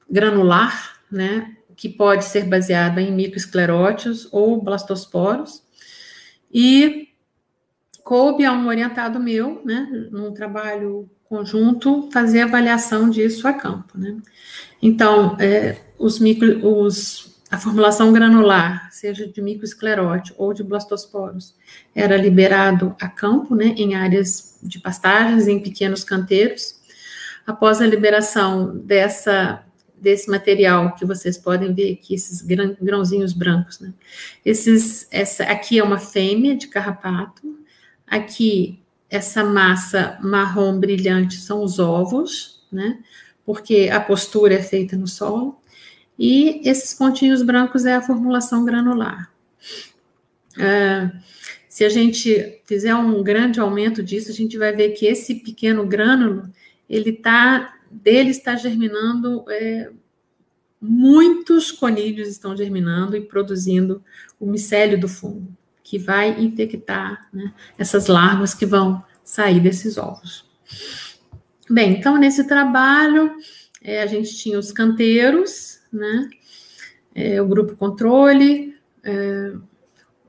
granular, né, que pode ser baseada em microesclerótios ou blastosporos, e coube a um orientado meu, né, num trabalho conjunto, fazer avaliação disso a campo, né. Então, é, os micro, os, a formulação granular, seja de microesclerótio ou de blastosporos, era liberado a campo, né, em áreas de pastagens, em pequenos canteiros. Após a liberação dessa desse material que vocês podem ver aqui, esses grãozinhos brancos, né? Esses, essa aqui é uma fêmea de carrapato, aqui essa massa marrom brilhante são os ovos, né? Porque a postura é feita no solo. E esses pontinhos brancos é a formulação granular. É, se a gente fizer um grande aumento disso, a gente vai ver que esse pequeno grânulo, ele tá, dele está germinando, é, muitos conilhos estão germinando e produzindo o micélio do fungo, que vai infectar né, essas larvas que vão sair desses ovos. Bem, então nesse trabalho, é, a gente tinha os canteiros, né? É, o grupo controle, é,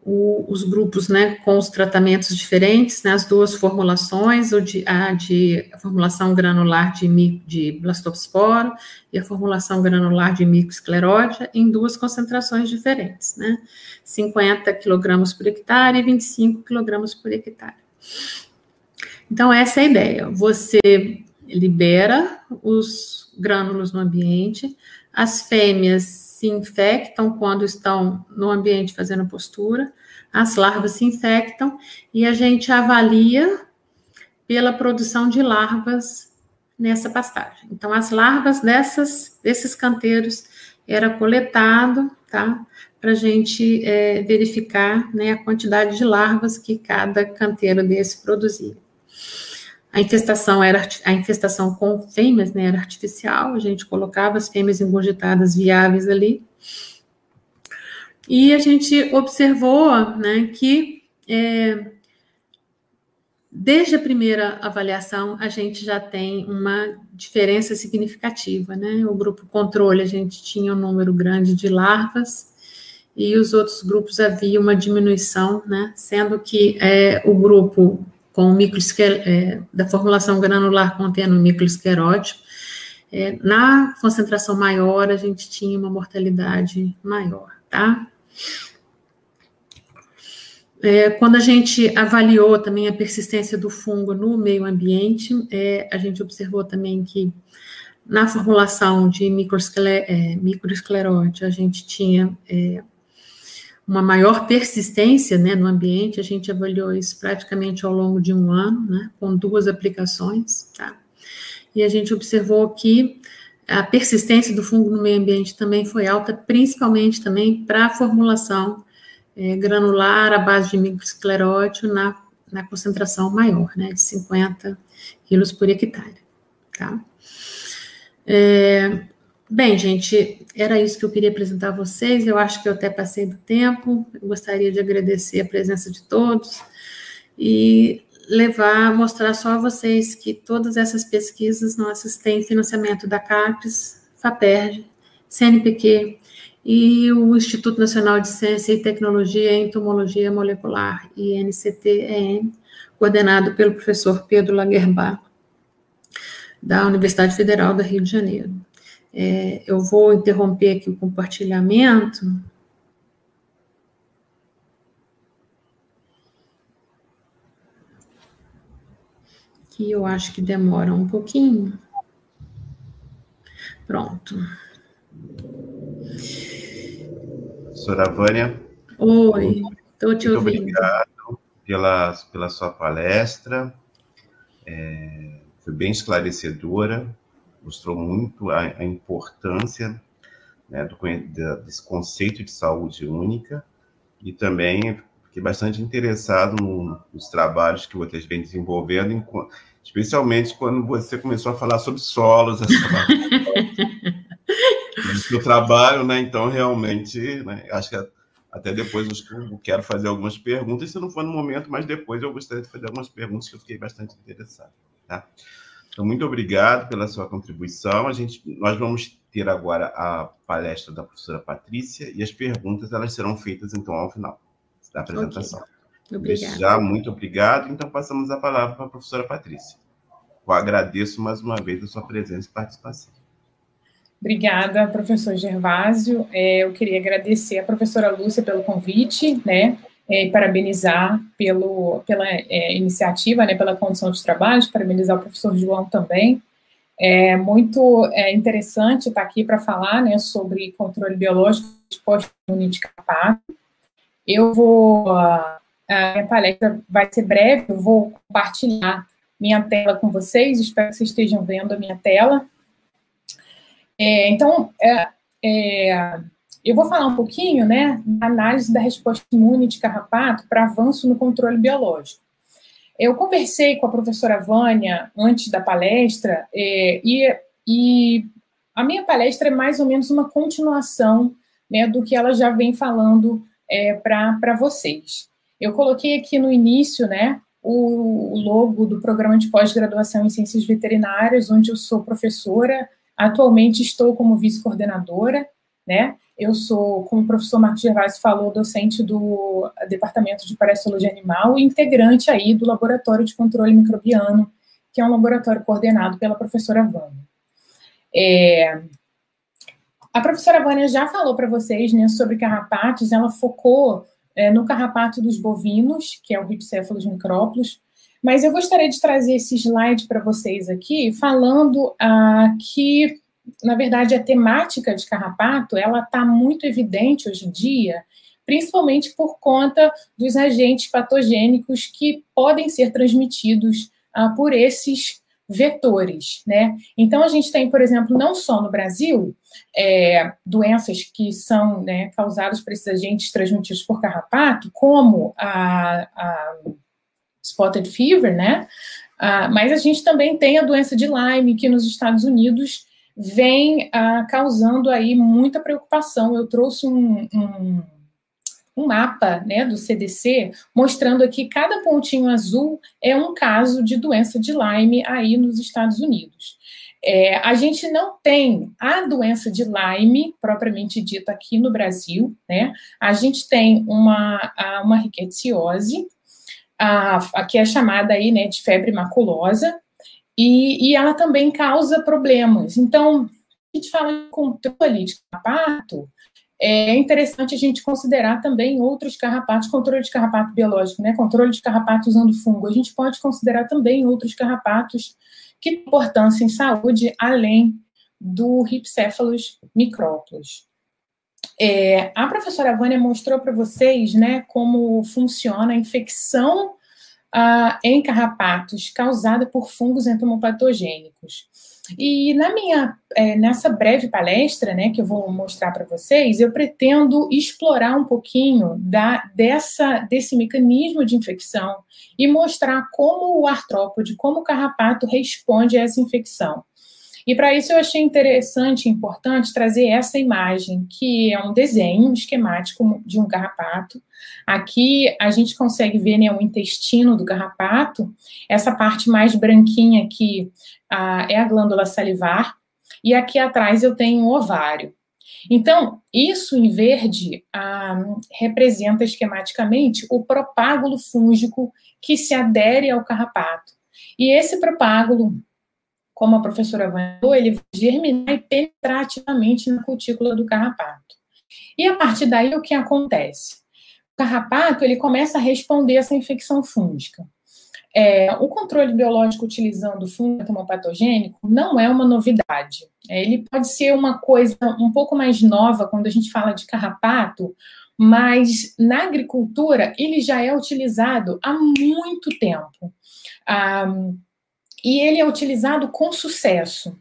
o, os grupos, né, com os tratamentos diferentes, né, as duas formulações, o de, a de a formulação granular de, de blastosporo e a formulação granular de micoscleródia em duas concentrações diferentes, né, 50 kg por hectare e 25 kg por hectare. Então, essa é a ideia, você libera os grânulos no ambiente, as fêmeas se infectam quando estão no ambiente fazendo postura, as larvas se infectam e a gente avalia pela produção de larvas nessa pastagem. Então, as larvas dessas, desses canteiros era coletado, tá? Para a gente é, verificar né, a quantidade de larvas que cada canteiro desse produzia. A infestação era a infestação com fêmeas, né, era artificial, a gente colocava as fêmeas engurgitadas viáveis ali. E a gente observou, né, que é, desde a primeira avaliação a gente já tem uma diferença significativa, né? O grupo controle a gente tinha um número grande de larvas e os outros grupos havia uma diminuição, né? Sendo que é, o grupo com é, da formulação granular contendo microesclerótico, é, na concentração maior, a gente tinha uma mortalidade maior, tá? É, quando a gente avaliou também a persistência do fungo no meio ambiente, é, a gente observou também que na formulação de microesclerótio, é, a gente tinha é, uma maior persistência né, no ambiente, a gente avaliou isso praticamente ao longo de um ano, né, com duas aplicações, tá? E a gente observou que a persistência do fungo no meio ambiente também foi alta, principalmente também para a formulação é, granular à base de microesclerótio na, na concentração maior, né, de 50 quilos por hectare, tá? É, Bem, gente, era isso que eu queria apresentar a vocês. Eu acho que eu até passei do tempo. Eu gostaria de agradecer a presença de todos e levar, mostrar só a vocês que todas essas pesquisas nossas têm financiamento da CAPES, FAPERJ, CNPq e o Instituto Nacional de Ciência e Tecnologia em Entomologia Molecular, INCTEM, coordenado pelo professor Pedro Lagerbach, da Universidade Federal da Rio de Janeiro. É, eu vou interromper aqui o compartilhamento. Que eu acho que demora um pouquinho. Pronto. Professora Vânia. Oi, estou te muito ouvindo. Obrigado pela, pela sua palestra. É, foi bem esclarecedora, mostrou muito a, a importância né, do, desse conceito de saúde única e também fiquei bastante interessado no, nos trabalhos que vocês vêm desenvolvendo, em, especialmente quando você começou a falar sobre solos, do trabalho, né? Então, realmente, né, acho que até depois eu quero fazer algumas perguntas, se não for no momento, mas depois eu gostaria de fazer algumas perguntas que eu fiquei bastante interessado. Tá? Então, muito obrigado pela sua contribuição. A gente, nós vamos ter agora a palestra da professora Patrícia e as perguntas elas serão feitas então ao final da apresentação. Okay. Obrigada. Já muito obrigado. Então, passamos a palavra para a professora Patrícia. Eu agradeço mais uma vez a sua presença e participação. Obrigada, professor Gervásio. É, eu queria agradecer a professora Lúcia pelo convite, né, é, parabenizar pelo, pela é, iniciativa, né, pela condição de trabalho, parabenizar o professor João também. É muito é, interessante estar aqui para falar, né, sobre controle biológico de pós-imune de carrapato. Eu vou, a minha palestra vai ser breve, eu vou compartilhar minha tela com vocês, espero que vocês estejam vendo a minha tela. É, então, é, é, eu vou falar um pouquinho né, da análise da resposta imune de carrapato para avanço no controle biológico. Eu conversei com a professora Vânia antes da palestra é, e, e, a minha palestra é mais ou menos uma continuação né, do que ela já vem falando é, para vocês. Eu coloquei aqui no início né, o, o logo do programa de pós-graduação em ciências veterinárias, onde eu sou professora Atualmente estou como vice-coordenadora, né? Eu sou, como o professor Marcos Gervais falou, docente do Departamento de Parasitologia Animal e integrante aí do Laboratório de Controle Microbiano, que é um laboratório coordenado pela professora Vânia. É, a professora Vânia já falou para vocês né, sobre carrapatos, ela focou é, no carrapato dos bovinos, que é o Rhipicephalus micrópolis, mas eu gostaria de trazer esse slide para vocês aqui, falando ah, que, na verdade, a temática de carrapato ela está muito evidente hoje em dia, principalmente por conta dos agentes patogênicos que podem ser transmitidos ah, por esses vetores, né? Então a gente tem, por exemplo, não só no Brasil, é, doenças que são né, causadas por esses agentes transmitidos por carrapato, como a, a spotted fever, né? Uh, mas a gente também tem a doença de Lyme, que nos Estados Unidos vem uh, causando aí muita preocupação. Eu trouxe um, um, um, mapa né, do CDC mostrando aqui cada pontinho azul é um caso de doença de Lyme aí nos Estados Unidos. É, a gente não tem a doença de Lyme, propriamente dita, aqui no Brasil, né? A gente tem uma, uma rickettsiosi, a, a que é chamada aí, né, de febre maculosa, e, e ela também causa problemas. Então, a gente fala em controle de carrapato, é interessante a gente considerar também outros carrapatos, controle de carrapato biológico, né? Controle de carrapato usando fungo. A gente pode considerar também outros carrapatos que têm importância em saúde, além do Ripcephalus micrópolis. É, a professora Vânia mostrou para vocês né, como funciona a infecção em carrapatos causada por fungos entomopatogênicos. E na minha, é, nessa breve palestra, né, que eu vou mostrar para vocês, eu pretendo explorar um pouquinho da, dessa, desse mecanismo de infecção e mostrar como o artrópode, como o carrapato responde a essa infecção. E para isso eu achei interessante e importante trazer essa imagem, que é um desenho esquemático de um carrapato. Aqui a gente consegue ver né, o intestino do carrapato, essa parte mais branquinha aqui ah, é a glândula salivar, e aqui atrás eu tenho o ovário. Então, isso em verde ah, representa esquematicamente o propágulo fúngico que se adere ao carrapato. E esse propágulo, como a professora falou, ele vai germinar e penetrar ativamente na cutícula do carrapato. E a partir daí, o que acontece? O carrapato ele começa a responder a essa infecção fúngica. É, o controle biológico utilizando fungo entomopatogênico não é uma novidade. É, ele pode ser uma coisa um pouco mais nova quando a gente fala de carrapato, mas na agricultura ele já é utilizado há muito tempo. Ah, e ele é utilizado com sucesso.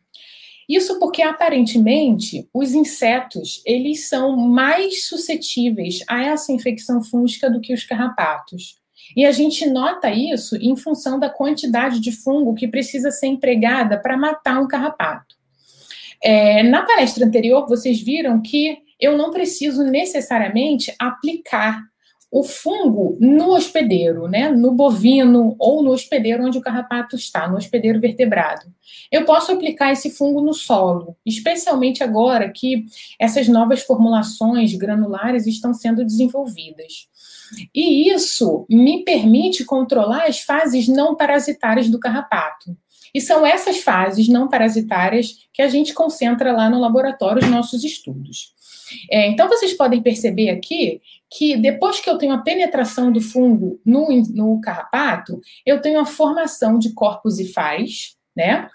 Isso porque aparentemente os insetos eles são mais suscetíveis a essa infecção fúngica do que os carrapatos. E a gente nota isso em função da quantidade de fungo que precisa ser empregada para matar um carrapato. É, na palestra anterior, vocês viram que eu não preciso necessariamente aplicar o fungo no hospedeiro, né, no bovino ou no hospedeiro onde o carrapato está, no hospedeiro vertebrado. Eu posso aplicar esse fungo no solo, especialmente agora que essas novas formulações granulares estão sendo desenvolvidas. E isso me permite controlar as fases não parasitárias do carrapato. E são essas fases não parasitárias que a gente concentra lá no laboratório os nossos estudos. É, então, vocês podem perceber aqui que depois que eu tenho a penetração do fungo no, no carrapato, eu tenho a formação de corpos e faz, né?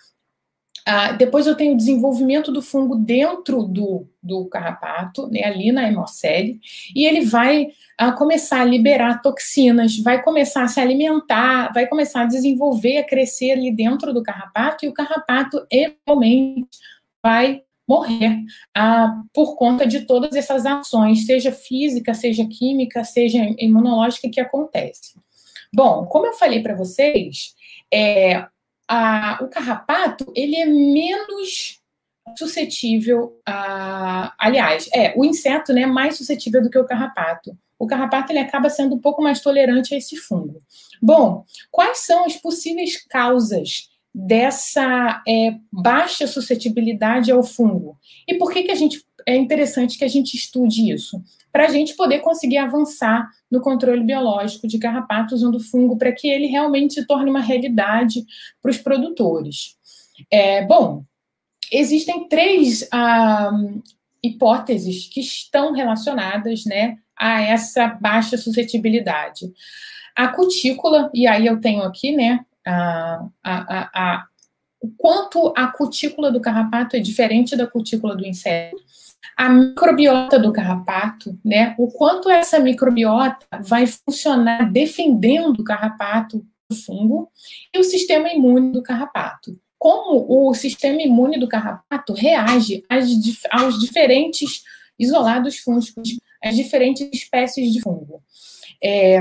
Ah, depois eu tenho o desenvolvimento do fungo dentro do, do carrapato, né, ali na hemocele, e ele vai ah, começar a liberar toxinas, vai começar a se alimentar, vai começar a desenvolver, a crescer ali dentro do carrapato, e o carrapato eventualmente vai morrer ah, por conta de todas essas ações, seja física, seja química, seja imunológica que acontece. Bom, como eu falei para vocês, é, a, o carrapato ele é menos suscetível a, aliás, é o inseto, né, mais suscetível do que o carrapato. O carrapato ele acaba sendo um pouco mais tolerante a esse fungo. Bom, quais são as possíveis causas dessa é, baixa suscetibilidade ao fungo. E por que, que a gente é interessante que a gente estude isso? Para a gente poder conseguir avançar no controle biológico de carrapato usando fungo para que ele realmente se torne uma realidade para os produtores. É, bom, existem três ah, hipóteses que estão relacionadas né, a essa baixa suscetibilidade. A cutícula, e aí eu tenho aqui, né, a, a, a, o quanto a cutícula do carrapato é diferente da cutícula do inseto, a microbiota do carrapato, né? O quanto essa microbiota vai funcionar defendendo o carrapato do fungo e o sistema imune do carrapato. Como o sistema imune do carrapato reage às, aos diferentes isolados fúngicos, às diferentes espécies de fungo. É,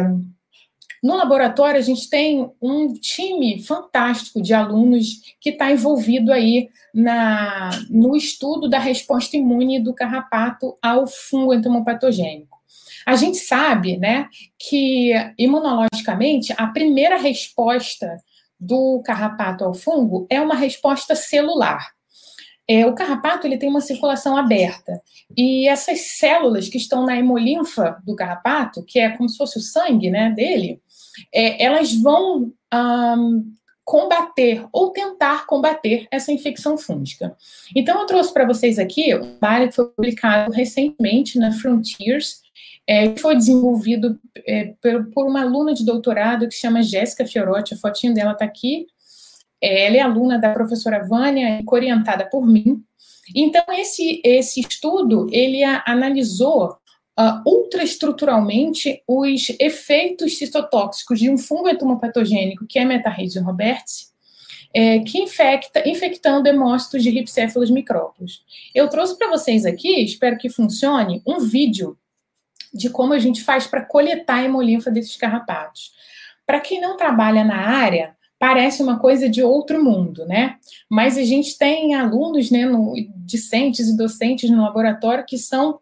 no laboratório, a gente tem um time fantástico de alunos que está envolvido aí na, no estudo da resposta imune do carrapato ao fungo entomopatogênico. A gente sabe, né, que imunologicamente a primeira resposta do carrapato ao fungo é uma resposta celular. É, o carrapato ele tem uma circulação aberta e essas células que estão na hemolinfa do carrapato, que é como se fosse o sangue, né, dele, é, elas vão um, combater ou tentar combater essa infecção fúngica. Então, eu trouxe para vocês aqui um trabalho que foi publicado recentemente na Frontiers, é, foi desenvolvido é, por, por, uma aluna de doutorado que se chama Jéssica Fiorotti, a fotinha dela está aqui. É, ela é aluna da professora Vânia, orientada por mim. Então, esse, esse estudo, ele analisou uh, ultraestruturalmente os efeitos citotóxicos de um fungo entomopatogênico, que é Metarrhizium robertsi, é, que infecta, infectando hemócitos de ripcéfalos micrópolis. Eu trouxe para vocês aqui, espero que funcione, um vídeo de como a gente faz para coletar hemolinfa desses carrapatos. Para quem não trabalha na área, parece uma coisa de outro mundo, né? Mas a gente tem alunos, né, no, discentes e docentes no laboratório que são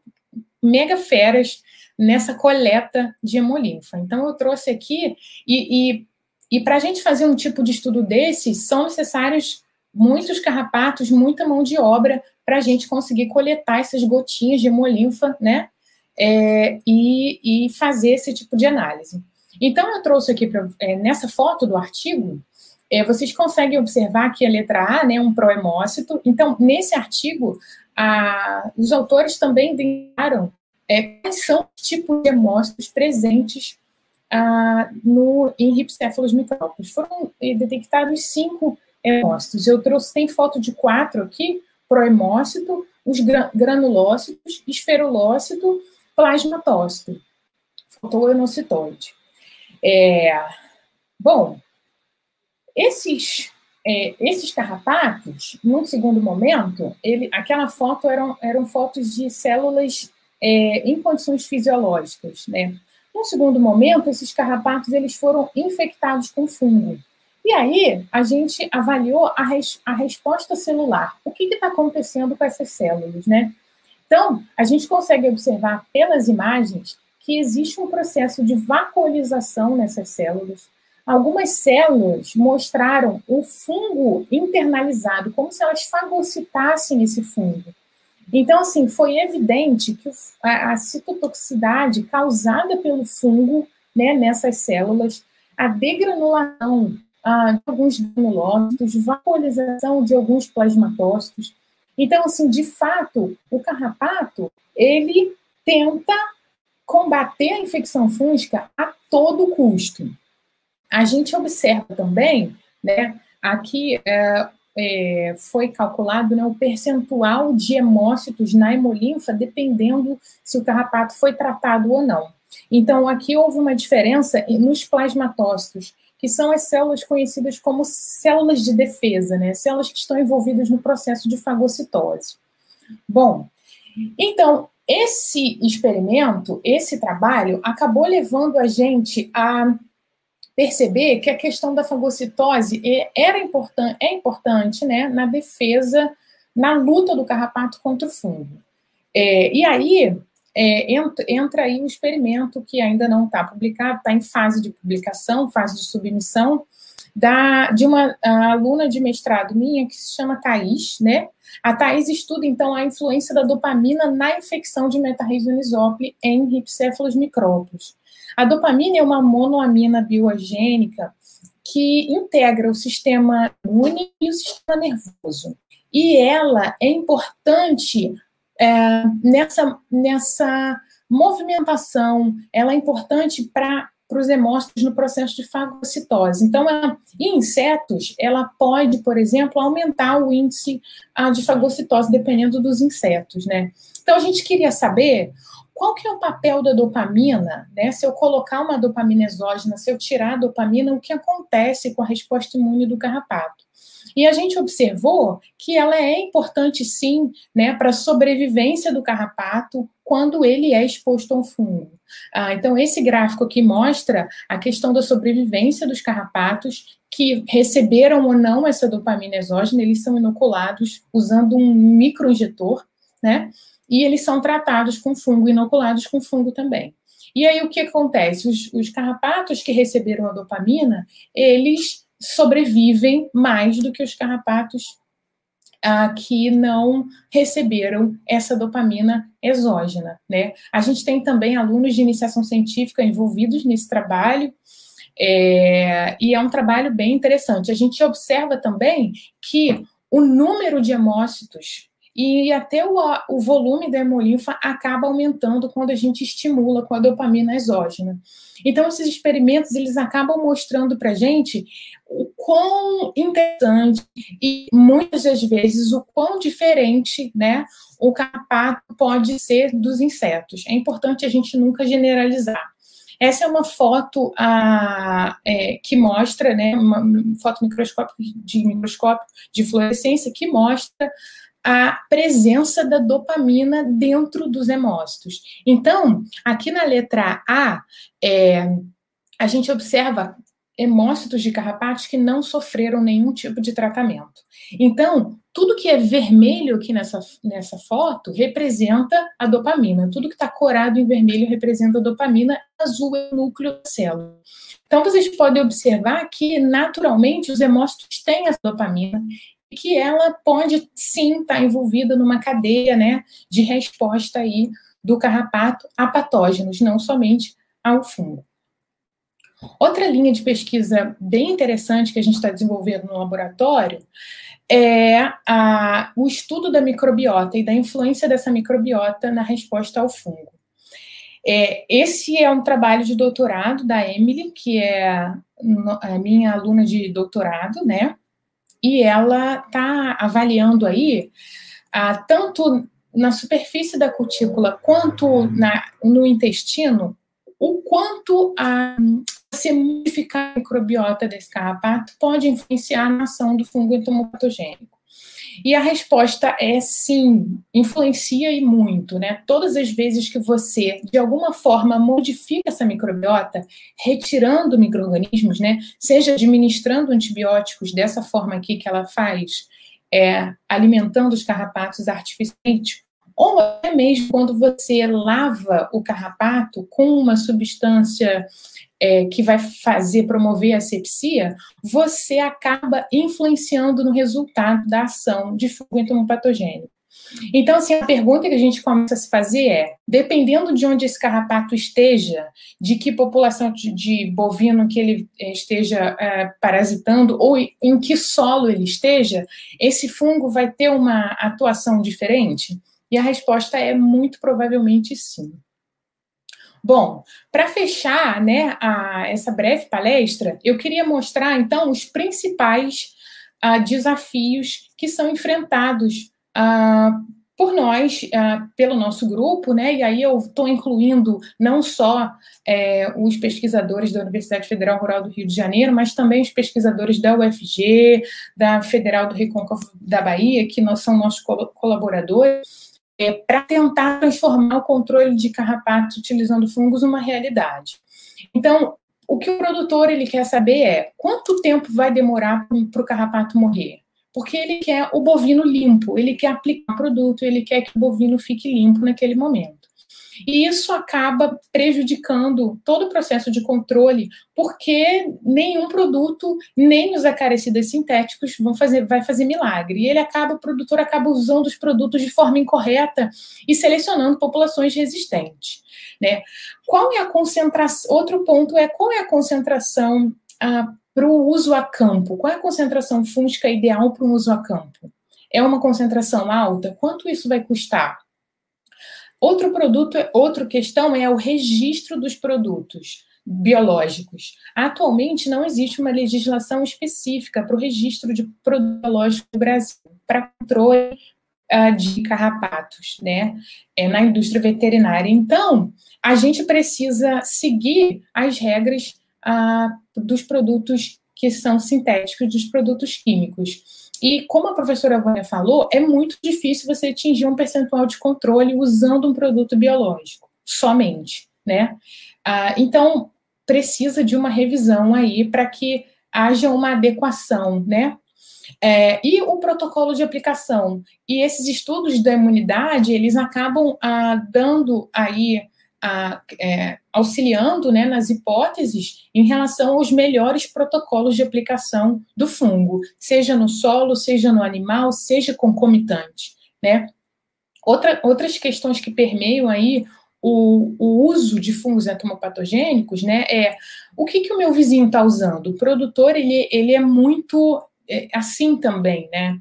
mega feras nessa coleta de hemolinfa. Então, eu trouxe aqui, e, e, e para a gente fazer um tipo de estudo desse, são necessários muitos carrapatos, muita mão de obra para a gente conseguir coletar essas gotinhas de hemolinfa, né? É, e, e, fazer esse tipo de análise. Então, eu trouxe aqui pra, é, nessa foto do artigo, é, vocês conseguem observar que a letra A né, um proemócito. Então, nesse artigo, a, os autores também identificaram é, quais são os tipos de hemócitos presentes no, em ripcéfalos micróbios. Foram eh, detectados cinco hemócitos. Eu trouxe, tem foto de quatro aqui, prohemócito, os granulócitos, esferulócito, plasmatócito. Faltou enocitoide. É, bom, esses, é, esses carrapatos, num segundo momento, ele, aquela foto eram, eram fotos de células é, em condições fisiológicas, né? Num segundo momento, esses carrapatos eles foram infectados com fungo. E aí, a gente avaliou a, res, a resposta celular. O que está acontecendo com essas células, né? Então, a gente consegue observar pelas imagens que existe um processo de vacuolização nessas células. Algumas células mostraram o fungo internalizado, como se elas fagocitassem esse fungo. Então, assim, foi evidente que a, a citotoxicidade causada pelo fungo né, nessas células, a degranulação ah, de alguns granulócitos, vaporização de alguns plasmatócitos. Então, assim, de fato, o carrapato, ele tenta combater a infecção fúngica a todo custo. A gente observa também, né, aqui é, é, foi calculado né, o percentual de hemócitos na hemolinfa, dependendo se o carrapato foi tratado ou não. Então, aqui houve uma diferença nos plasmatócitos, que são as células conhecidas como células de defesa, né? Células que estão envolvidas no processo de fagocitose. Bom, então, esse experimento, esse trabalho, acabou levando a gente a perceber que a questão da fagocitose era important, é importante né, na defesa, na luta do carrapato contra o fungo. É, e aí é, entra, entra, aí um experimento que ainda não está publicado, está em fase de publicação, fase de submissão, da, de uma aluna de mestrado minha que se chama Thais, né? A Thais estuda, então, a influência da dopamina na infecção de metarhizonisópile em ripcéfalos micróbios. A dopamina é uma monoamina biogênica que integra o sistema imune e o sistema nervoso. E ela é importante é, nessa, nessa movimentação, ela é importante para para os hemócitos no processo de fagocitose. Então, ela, em insetos, ela pode, por exemplo, aumentar o índice ah, de fagocitose, dependendo dos insetos, né? Então, a gente queria saber qual que é o papel da dopamina, né? Se eu colocar uma dopamina exógena, se eu tirar a dopamina, o que acontece com a resposta imune do carrapato? E a gente observou que ela é importante sim, né, para a sobrevivência do carrapato quando ele é exposto a um fungo. Ah, então, esse gráfico aqui mostra a questão da sobrevivência dos carrapatos que receberam ou não essa dopamina exógena, eles são inoculados usando um microinjetor, né? E eles são tratados com fungo, inoculados com fungo também. E aí o que acontece? Os, os carrapatos que receberam a dopamina, eles sobrevivem mais do que os carrapatos ah, que não receberam essa dopamina exógena, né? A gente tem também alunos de iniciação científica envolvidos nesse trabalho, é, e é um trabalho bem interessante. A gente observa também que o número de hemócitos e até o, o volume da hemolinfa acaba aumentando quando a gente estimula com a dopamina exógena. Então, esses experimentos, eles acabam mostrando para gente o quão interessante e muitas das vezes o quão diferente, né, o carrapato pode ser dos insetos. É importante a gente nunca generalizar. Essa é uma foto a, é, que mostra, né, uma foto microscópio de microscópio de fluorescência que mostra a presença da dopamina dentro dos hemócitos. Então, aqui na letra A, é, a gente observa hemócitos de carrapatos que não sofreram nenhum tipo de tratamento. Então, tudo que é vermelho aqui nessa, nessa foto representa a dopamina. Tudo que está corado em vermelho representa a dopamina, azul é o núcleo da célula. Então, vocês podem observar que, naturalmente, os hemócitos têm essa dopamina que ela pode sim estar envolvida numa cadeia né, de resposta aí do carrapato a patógenos, não somente ao fungo. Outra linha de pesquisa bem interessante que a gente está desenvolvendo no laboratório é a, o estudo da microbiota e da influência dessa microbiota na resposta ao fungo. É, esse é um trabalho de doutorado da Emily, que é a minha aluna de doutorado, né? E ela está avaliando aí, ah, tanto na superfície da cutícula quanto na, no intestino, o quanto a, se modificar a microbiota desse carrapato pode influenciar na ação do fungo entomopatogênico. E a resposta é sim, influencia e muito, né? Todas as vezes que você, de alguma forma, modifica essa microbiota, retirando micro-organismos, né? Seja administrando antibióticos dessa forma aqui que ela faz, é, alimentando os carrapatos artificialmente, ou até mesmo quando você lava o carrapato com uma substância é, que vai fazer promover a sepsia, você acaba influenciando no resultado da ação de fungo entomopatogênico. Então, assim, a pergunta que a gente começa a se fazer é: dependendo de onde esse carrapato esteja, de que população de, de bovino que ele esteja é, parasitando, ou em que solo ele esteja, esse fungo vai ter uma atuação diferente? E a resposta é muito provavelmente sim. Bom, para fechar né, a, essa breve palestra, eu queria mostrar, então, os principais uh, desafios que são enfrentados uh, por nós, uh, pelo nosso grupo, né? E aí eu estou incluindo não só é, os pesquisadores da Universidade Federal Rural do Rio de Janeiro, mas também os pesquisadores da UFG, da Federal do Recôncavo da Bahia, que nós, são nossos colaboradores é, para tentar transformar o controle de carrapatos utilizando fungos numa realidade. Então, o que o produtor ele quer saber é quanto tempo vai demorar para o carrapato morrer? Porque ele quer o bovino limpo, ele quer aplicar produto, ele quer que o bovino fique limpo naquele momento. E isso acaba prejudicando todo o processo de controle, porque nenhum produto, nem os acaricidas sintéticos vão fazer, vai fazer milagre. E ele acaba, o produtor acaba usando os produtos de forma incorreta e selecionando populações resistentes. Né? Qual é a concentração? Outro ponto é qual é a concentração ah, para o uso a campo? Qual é a concentração fúngica ideal para o uso a campo? É uma concentração alta? Quanto isso vai custar? Outro produto, outra questão é o registro dos produtos biológicos. Atualmente não existe uma legislação específica para o registro de produto biológico no Brasil, para controle uh, de carrapatos, né, é, na indústria veterinária. Então, a gente precisa seguir as regras uh, dos produtos que são sintéticos, dos produtos químicos. E como a professora Vânia falou, é muito difícil você atingir um percentual de controle usando um produto biológico, somente, né? Ah, então, precisa de uma revisão aí para que haja uma adequação, né? É, e o protocolo de aplicação. E esses estudos da imunidade, eles acabam ah, dando aí a, é, auxiliando né, nas hipóteses em relação aos melhores protocolos de aplicação do fungo, seja no solo, seja no animal, seja concomitante. Né? Outra, outras questões que permeiam aí o, o, uso de fungos entomopatogênicos, né, é o que, que o meu vizinho está usando? O produtor, ele, ele é muito é, assim também, né?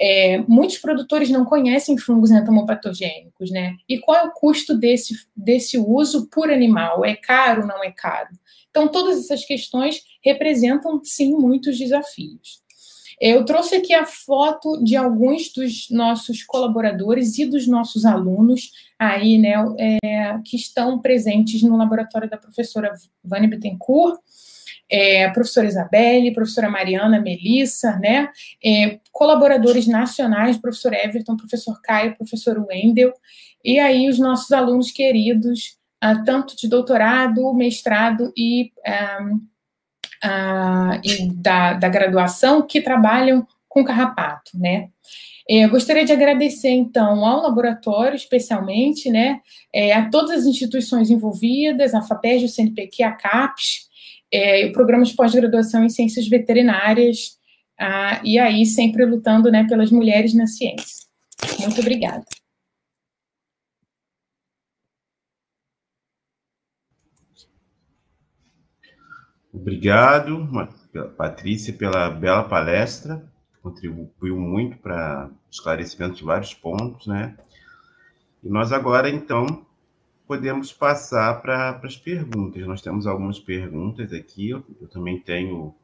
É, muitos produtores não conhecem fungos entomopatogênicos, né? E qual é o custo desse, desse uso por animal? É caro, não é caro? Então, todas essas questões representam, sim, muitos desafios. Eu trouxe aqui a foto de alguns dos nossos colaboradores e dos nossos alunos aí, né, é, que estão presentes no laboratório da professora Vânia Bittencourt é, a professora Isabelle, professora Mariana, Melissa, né, é, colaboradores nacionais, professor Everton, professor Caio, professor Wendel, e aí os nossos alunos queridos, ah, tanto de doutorado, mestrado e, ah, e da, da graduação, que trabalham com carrapato, né. É, eu gostaria de agradecer, então, ao laboratório, especialmente, né, é, a todas as instituições envolvidas, a FAPERJ, o CNPq, a CAPES, é, o programa de pós-graduação em ciências veterinárias, ah, e aí sempre lutando né, pelas mulheres na ciência. Muito obrigada. Obrigado, Patrícia, pela bela palestra. Contribuiu muito para esclarecimento de vários pontos, né? E nós agora, então, podemos passar para as perguntas. Nós temos algumas perguntas aqui. Eu, eu também tenho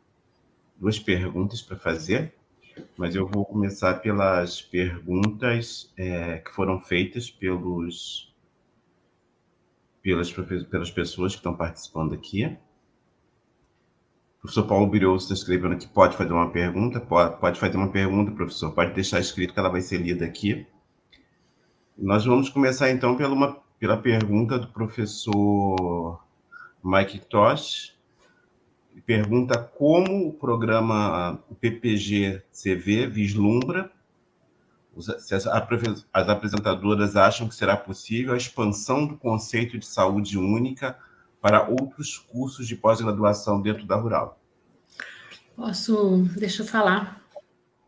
duas perguntas para fazer, mas eu vou começar pelas perguntas é, que foram feitas pelos pelas, pelas pessoas que estão participando aqui. O professor Paulo Birioso está escrevendo que pode fazer uma pergunta. Pode, pode fazer uma pergunta, professor. Pode deixar escrito que ela vai ser lida aqui. Nós vamos começar, então, pela, uma, pela pergunta do professor Mike Tosh. Pergunta como o programa PPG-CV vislumbra se as, as apresentadoras acham que será possível a expansão do conceito de saúde única para outros cursos de pós-graduação dentro da Rural. Posso, deixa eu falar.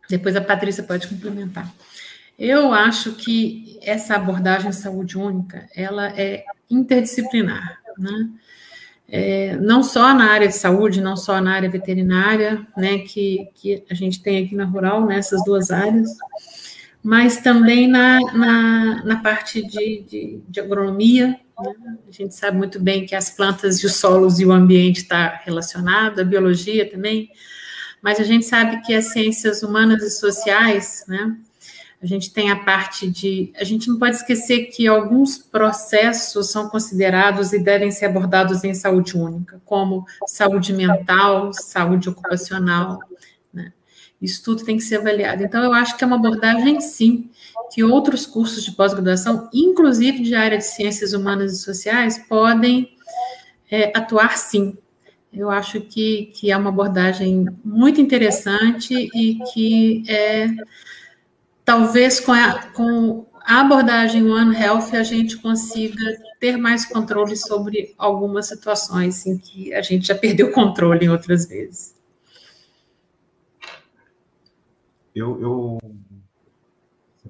Depois a Patrícia pode complementar. Eu acho que essa abordagem de saúde única, ela é interdisciplinar, né? É, não só na área de saúde, não só na área veterinária, né, que, que a gente tem aqui na rural, nessas duas áreas, mas também na, na, na parte de, de, de agronomia. Né? A gente sabe muito bem que as plantas e os solos e o ambiente está relacionado, a biologia também, mas a gente sabe que as ciências humanas e sociais, né, a gente tem a parte de. A gente não pode esquecer que alguns processos são considerados e devem ser abordados em saúde única, como saúde mental, saúde ocupacional. Né? Isso tudo tem que ser avaliado. Então, eu acho que é uma abordagem, sim, que outros cursos de pós-graduação, inclusive de área de ciências humanas e sociais, podem é, atuar sim. Eu acho que, que é uma abordagem muito interessante e que é talvez com a, com a abordagem One Health a gente consiga ter mais controle sobre algumas situações em que a gente já perdeu controle em outras vezes. Eu, eu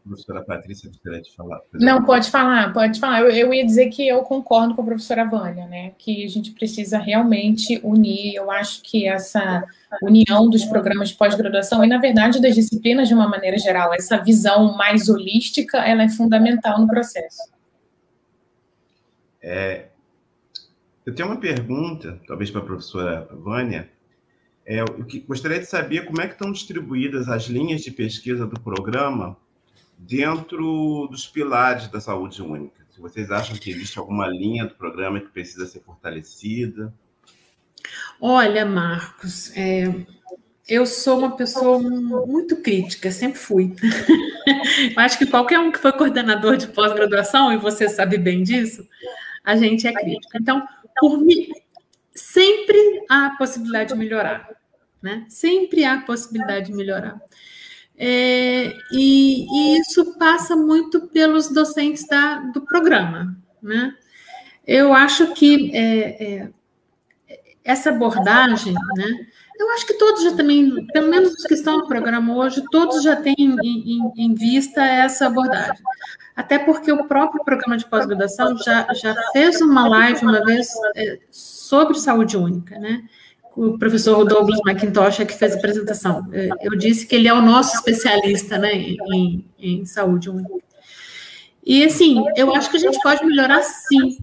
professora Patrícia gostaria de falar. Não, pode falar, pode falar. Eu, eu, ia dizer que eu concordo com a professora Vânia, né? Que a gente precisa realmente unir. Eu acho que essa união dos programas de pós-graduação e, na verdade, das disciplinas de uma maneira geral, essa visão mais holística, ela é fundamental no processo. É, eu tenho uma pergunta, talvez para a professora Vânia. É, eu gostaria de saber como é que estão distribuídas as linhas de pesquisa do programa dentro dos pilares da saúde única. Se vocês acham que existe alguma linha do programa que precisa ser fortalecida. Olha, Marcos, é, eu sou uma pessoa muito crítica, sempre fui. eu acho que qualquer um que foi coordenador de pós-graduação, e você sabe bem disso, a gente é crítico. Então, por mim, sempre há possibilidade de melhorar. Né? Sempre há possibilidade de melhorar. É, e, e, isso passa muito pelos docentes da, do programa. Né? Eu acho que é, é, essa abordagem, né, eu acho que todos já também, pelo menos os que estão no programa hoje, todos já têm em, em, em vista essa abordagem. Até porque o próprio programa de pós-graduação já, já fez uma live uma vez é, sobre saúde única, né? O professor Douglas McIntosh é que fez a apresentação. É, eu disse que ele é o nosso especialista né, em, em saúde. E, assim, eu acho que a gente pode melhorar sim,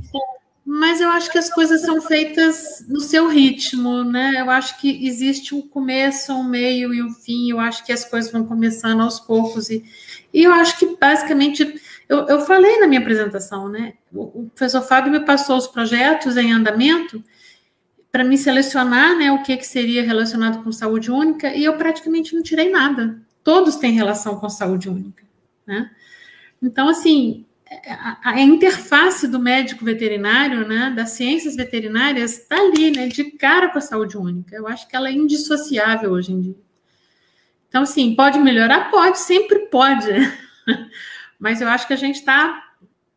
mas eu acho que as coisas são feitas no seu ritmo, né? Eu acho que existe um começo, um meio e um fim, eu acho que as coisas vão começando aos poucos, e, e eu acho que, basicamente, eu, eu falei na minha apresentação, né? O professor Fábio me passou os projetos em andamento, para me selecionar né, o que, que seria relacionado com saúde única, e eu praticamente não tirei nada. Todos têm relação com saúde única. Né? Então, assim, a, a, interface do médico veterinário, né, das ciências veterinárias, está ali, né, de cara com a saúde única. Eu acho que ela é indissociável hoje em dia. Então, assim, pode melhorar? Pode, sempre pode. Mas eu acho que a gente está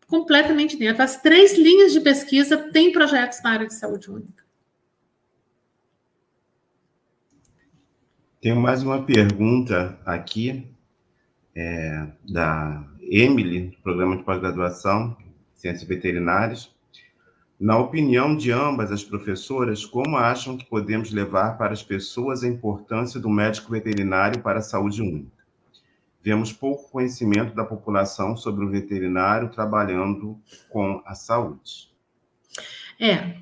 completamente dentro. As três linhas de pesquisa têm projetos na área de saúde única. Tenho mais uma pergunta aqui, é, da Emily, do programa de pós-graduação, Ciências Veterinárias. Na opinião de ambas as professoras, como acham que podemos levar para as pessoas a importância do médico veterinário para a saúde única? Vemos pouco conhecimento da população sobre o veterinário trabalhando com a saúde. É,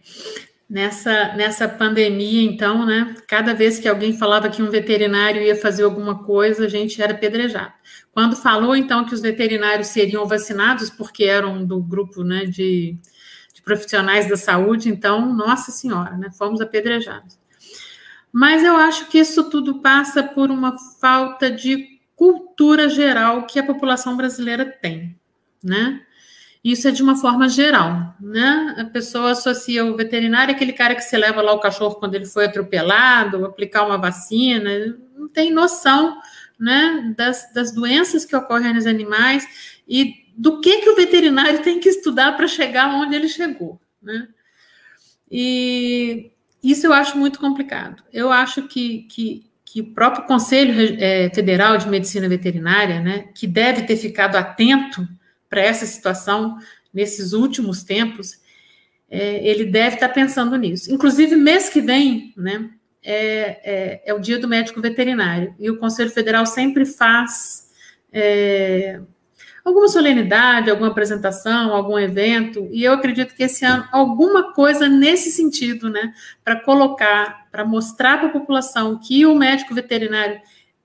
nessa, nessa pandemia, então, né, cada vez que alguém falava que um veterinário ia fazer alguma coisa, a gente era pedrejado. Quando falou, então, que os veterinários seriam vacinados, porque eram do grupo, né, de profissionais da saúde, então, nossa senhora, né, fomos apedrejados. Mas eu acho que isso tudo passa por uma falta de cultura geral que a população brasileira tem, né? Isso é de uma forma geral, né? A pessoa associa o veterinário aquele cara que se leva lá o cachorro quando ele foi atropelado, aplicar uma vacina, não tem noção, né, das, das doenças que ocorrem nos animais e do que, que o veterinário tem que estudar para chegar onde ele chegou, né? E isso eu acho muito complicado. Eu acho que, que, que o próprio Conselho é, Federal de Medicina Veterinária, né, que deve ter ficado atento para essa situação nesses últimos tempos, é, ele deve estar pensando nisso. Inclusive, mês que vem, né, é, é, é, o dia do médico veterinário, e o Conselho Federal sempre faz é, alguma solenidade, alguma apresentação, algum evento, e eu acredito que esse ano alguma coisa nesse sentido, né, para colocar, para mostrar para a população que o médico veterinário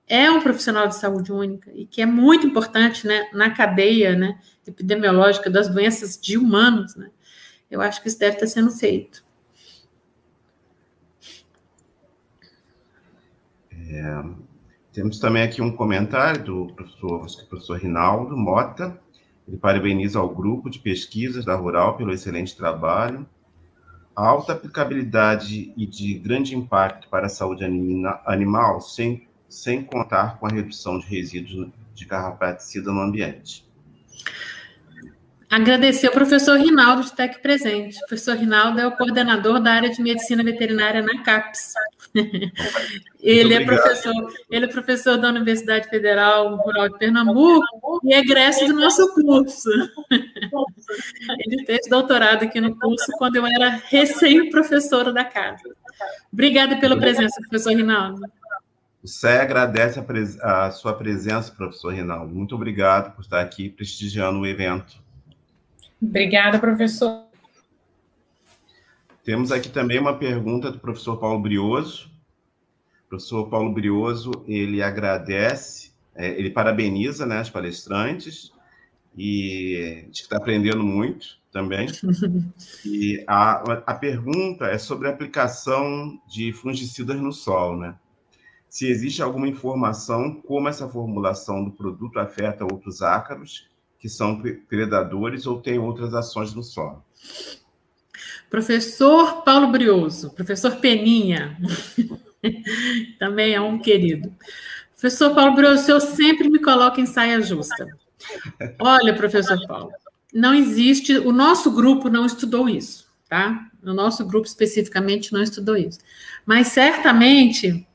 é um profissional de saúde única e que é muito importante, né, na cadeia, né, epidemiológica das doenças de humanos, né. Eu acho que isso deve estar sendo feito. É, temos também aqui um comentário do professor, professor Rinaldo Mota. Ele parabeniza ao grupo de pesquisas da Rural pelo excelente trabalho. Alta aplicabilidade e de grande impacto para a saúde animal, sem, sem contar com a redução de resíduos de carrapaticida no ambiente. Agradecer ao professor Rinaldo de estar aqui presente. O professor Rinaldo é o coordenador da área de medicina veterinária na CAPES. ele é professor, ele é professor da Universidade Federal Rural de Pernambuco e egresso do nosso curso. ele fez doutorado aqui no curso quando eu era recém-professora da casa. Obrigada pela presença, professor Rinaldo. O SE agradece a, a sua presença, professor Rinaldo. Muito obrigado por estar aqui prestigiando o evento. Obrigada, professor. Temos aqui também uma pergunta do professor Paulo Brioso. O professor Paulo Brioso, ele agradece, é, ele parabeniza né, as palestrantes e diz que está aprendendo muito também. E a, a pergunta é sobre a aplicação de fungicidas no solo, né? Se existe alguma informação como essa formulação do produto afeta outros ácaros que são predadores ou têm outras ações no solo. Professor Paulo Brioso, professor Peninha, também é um querido. Professor Paulo Brioso, o senhor sempre me coloca em saia justa. Olha, professor Paulo, não existe, o nosso grupo não estudou isso, tá? O nosso grupo especificamente não estudou isso. Mas certamente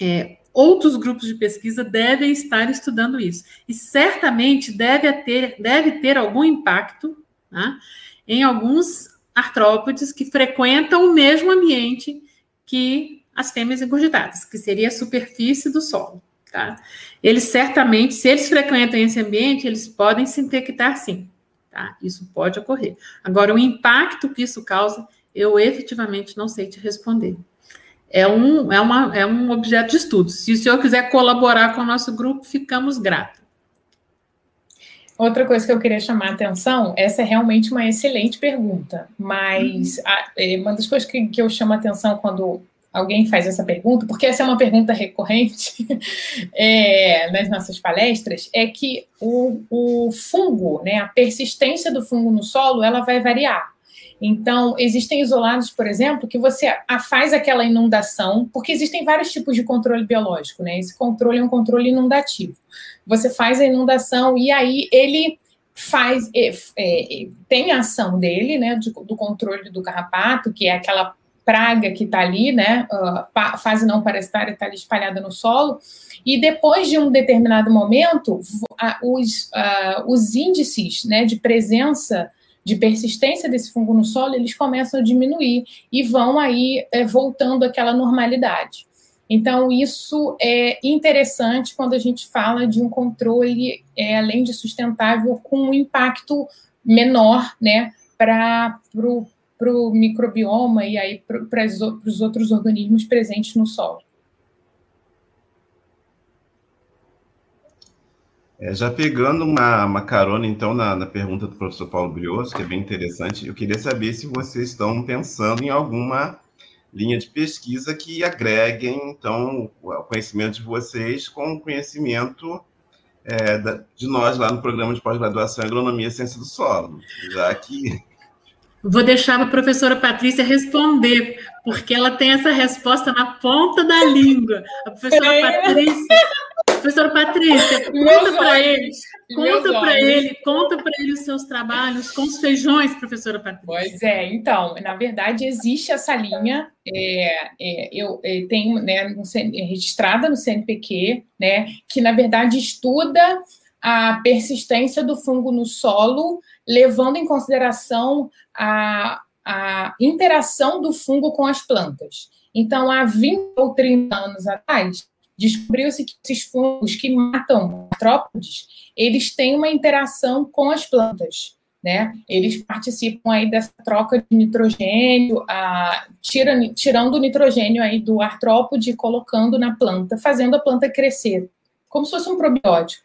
é, outros grupos de pesquisa devem estar estudando isso. E certamente deve ter, deve ter algum impacto né, em alguns artrópodes que frequentam o mesmo ambiente que as fêmeas engurgitadas, que seria a superfície do solo. Tá? Eles certamente, se eles frequentam esse ambiente, eles podem se infectar sim. Tá? Isso pode ocorrer. Agora, o impacto que isso causa, eu efetivamente não sei te responder é um, é, uma, é um objeto de estudo. Se o senhor quiser colaborar com o nosso grupo, ficamos gratos. Outra coisa que eu queria chamar a atenção, essa é realmente uma excelente pergunta, mas uhum. a, é, uma das coisas que, que eu chamo a atenção quando alguém faz essa pergunta, porque essa é uma pergunta recorrente é, nas nossas palestras, é que o, o fungo, né, a persistência do fungo no solo, ela vai variar. Então, existem isolados, por exemplo, que você faz aquela inundação, porque existem vários tipos de controle biológico, né? Esse controle é um controle inundativo. Você faz a inundação e aí ele faz, é, é, tem a ação dele, né, do, do controle do carrapato, que é aquela praga que está ali, né? Uh, fase não parasitária está ali espalhada no solo. E depois de um determinado momento, os, uh, os índices né, de presença, de persistência desse fungo no solo, eles começam a diminuir e vão aí é, voltando àquela normalidade. Então, isso é interessante quando a gente fala de um controle, é, além de sustentável, com um impacto menor né, para o microbioma e aí para os outros organismos presentes no solo. É, já pegando uma, uma carona, então, na, na, pergunta do professor Paulo Brioso, que é bem interessante, eu queria saber se vocês estão pensando em alguma linha de pesquisa que agreguem, então, o conhecimento de vocês com o conhecimento é, da, de nós lá no programa de pós-graduação em Agronomia e Ciência do Solo, já que... Vou deixar a professora Patrícia responder, porque ela tem essa resposta na ponta da língua. A professora. Patrícia Professora Patrícia, conta para ele, conta para ele, conta para ele os seus trabalhos com os feijões, professora Patrícia. Pois é, então, na verdade existe essa linha, é, é, eu é, tenho né, no, registrada no CNPq, né, que na verdade estuda a persistência do fungo no solo, levando em consideração a, a interação do fungo com as plantas. Então, há 20 ou 30 anos atrás, descobriu-se que esses fungos que matam artrópodes, eles têm uma interação com as plantas, né? Eles participam aí dessa troca de nitrogênio, a, tira, tirando o nitrogênio aí do artrópode e colocando na planta, fazendo a planta crescer, como se fosse um probiótico.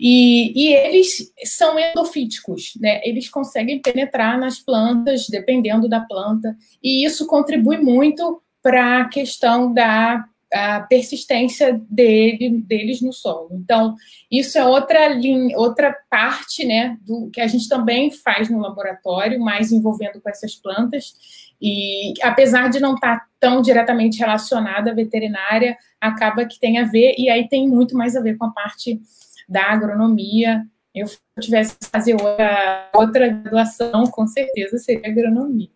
E, e, eles são endofíticos, né? Eles conseguem penetrar nas plantas, dependendo da planta, e isso contribui muito para a questão da a persistência dele, deles no solo. Então, isso é outra linha, outra parte, né, do que a gente também faz no laboratório, mais envolvendo com essas plantas. E apesar de não estar tão diretamente relacionada à veterinária, acaba que tem a ver, e aí tem muito mais a ver com a parte da agronomia. Eu tivesse que fazer outra, outra graduação, com certeza seria agronomia.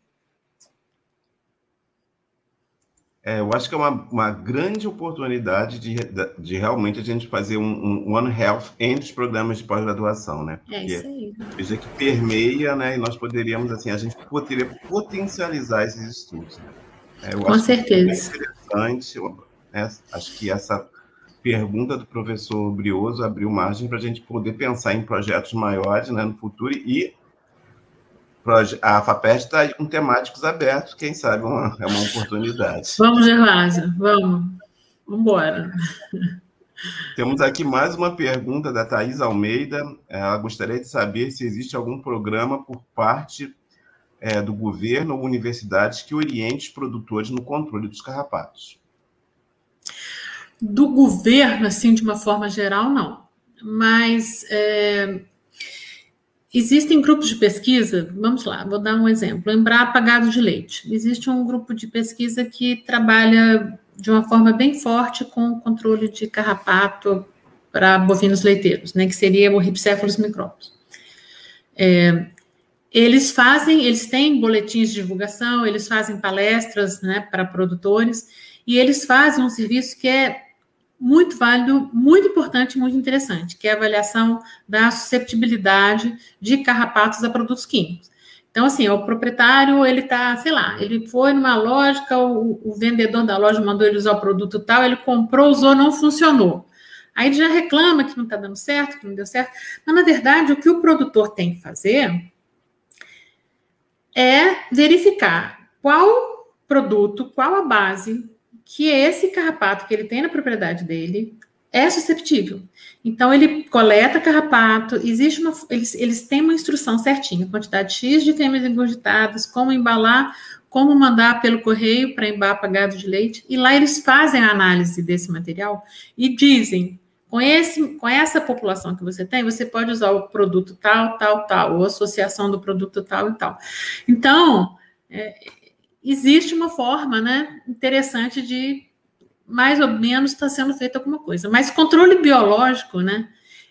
É, eu acho que é uma, uma grande oportunidade de, de realmente a gente fazer um, um One Health entre os programas de pós-graduação, né? Porque, é isso aí. Veja que permeia, né? E nós poderíamos, assim, a gente poderia potencializar esses estudos. Né? É, Com certeza. Que é interessante. Né? Acho que essa pergunta do professor Brioso abriu margem para a gente poder pensar em projetos maiores né, no futuro e a FAPEST está com temáticos abertos, quem sabe uma, é uma oportunidade. Vamos, Gervásio, vamos. Vamos embora. Temos aqui mais uma pergunta da Thais Almeida. Ela gostaria de saber se existe algum programa por parte é, do governo ou universidades que oriente os produtores no controle dos carrapatos. Do governo, assim, de uma forma geral, não. Mas é, Existem grupos de pesquisa, vamos lá, vou dar um exemplo. Embrapa Gado de Leite. Existe um grupo de pesquisa que trabalha de uma forma bem forte com o controle de carrapato para bovinos leiteiros, né, que seria o Ripcephalus micróbios. É, eles fazem, eles têm boletins de divulgação, eles fazem palestras né, para produtores, e eles fazem um serviço que é muito válido, muito importante, muito interessante, que é a avaliação da susceptibilidade de carrapatos a produtos químicos. Então, assim, o proprietário, ele tá, sei lá, ele foi numa lógica, o, o vendedor da loja mandou ele usar o produto tal, ele comprou, usou, não funcionou. Aí ele já reclama que não está dando certo, que não deu certo. Mas, na verdade, o que o produtor tem que fazer é verificar qual produto, qual a base que esse carrapato que ele tem na propriedade dele é susceptível. Então, ele coleta carrapato, existe uma. Eles, eles têm uma instrução certinha, quantidade X de fêmeas engorditadas, como embalar, como mandar pelo correio para embar gado de leite, e lá eles fazem a análise desse material e dizem. Com, esse, com essa população que você tem, você pode usar o produto tal, tal, tal, ou associação do produto tal e tal. Então, é, existe uma forma, né, interessante de mais ou menos estar tá sendo feita alguma coisa. Mas controle biológico, né,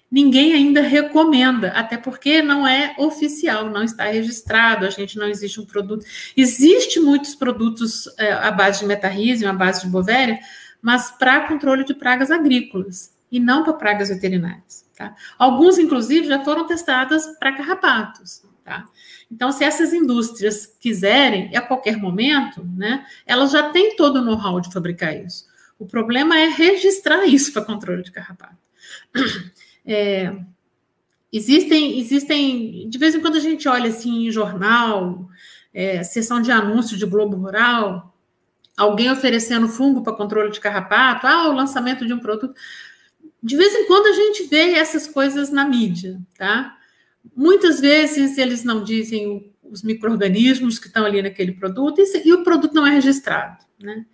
ninguém ainda recomenda, até porque não é oficial, não está registrado, a gente não existe um produto. Existe muitos produtos é, à base de metarrísio, à base de bovéria, mas para controle de pragas agrícolas e não para pragas veterinárias. Tá? Alguns, inclusive, já foram testadas para carrapatos. Tá? Então, se essas indústrias quiserem, a qualquer momento, né, elas já têm todo o know-how de fabricar isso. O problema é registrar isso para controle de carrapato. É, existem, existem, de vez em quando a gente olha assim em jornal, é, sessão de anúncio de Globo Rural, alguém oferecendo fungo para controle de carrapato, ah, o lançamento de um produto. De vez em quando a gente vê essas coisas na mídia, tá? Muitas vezes eles não dizem os micro-organismos que estão ali naquele produto e, o produto não é registrado, né?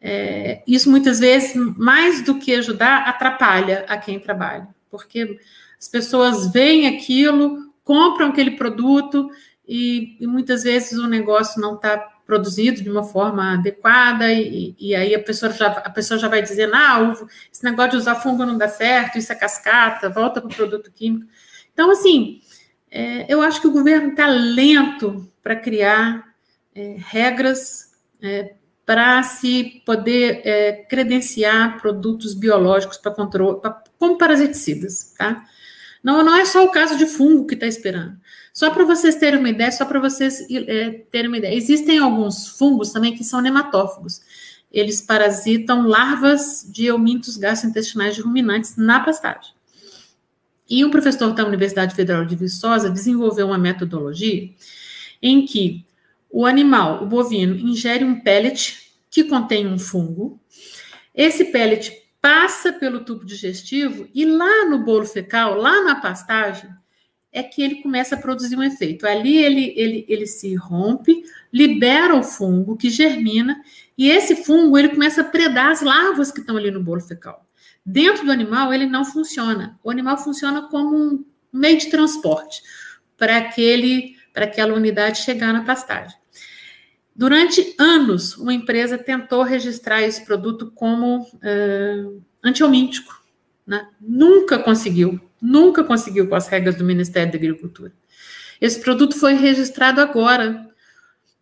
É, isso muitas vezes, mais do que ajudar, atrapalha a quem trabalha porque as pessoas veem aquilo, compram aquele produto e, e muitas vezes o negócio não está produzido de uma forma adequada e, e, aí a pessoa já a pessoa já vai dizer, ah, esse negócio de usar fungo não dá certo, isso é cascata, volta para o produto químico. Então, assim, é, eu acho que o governo está lento para criar é, regras é, para se poder é, credenciar produtos biológicos para controle, pra, como parasiticidas, tá? Não, não é só o caso de fungo que está esperando. Só para vocês terem uma ideia, só para vocês é, terem uma ideia, existem alguns fungos também que são nematófagos. Eles parasitam larvas de eumintos gastrointestinais de ruminantes na pastagem. E um professor da Universidade Federal de Viçosa desenvolveu uma metodologia em que o animal, o bovino, ingere um pellet que contém um fungo. Esse pellet passa pelo tubo digestivo e lá no bolo fecal, lá na pastagem, é que ele começa a produzir um efeito. Ali ele, ele, ele se rompe, libera o fungo que germina e esse fungo ele começa a predar as larvas que estão ali no bolo fecal. Dentro do animal ele não funciona. O animal funciona como um meio de transporte para aquele para aquela unidade chegar na pastagem. Durante anos, uma empresa tentou registrar esse produto como uh, antiomíntico. Né? Nunca conseguiu, nunca conseguiu com as regras do Ministério da Agricultura. Esse produto foi registrado agora,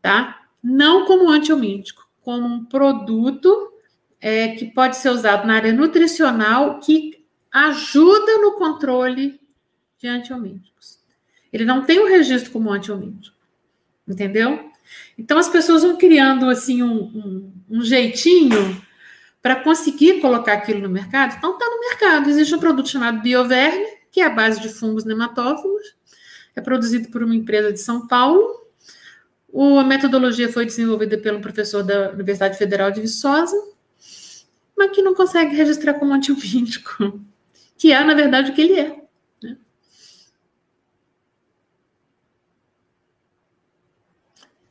tá? Não como antiomíntico, como um produto é, que pode ser usado na área nutricional que ajuda no controle de antiomínticos. Ele não tem um registro como antiomíntico, entendeu? Então as pessoas vão criando assim um, um, um jeitinho para conseguir colocar aquilo no mercado. Então está no mercado. Existe um produto chamado Bioverme, que é a base de fungos nematófagos, é produzido por uma empresa de São Paulo. O, a metodologia foi desenvolvida pelo professor da Universidade Federal de Viçosa, mas que não consegue registrar como antibiótico, que é, na verdade, o que ele é.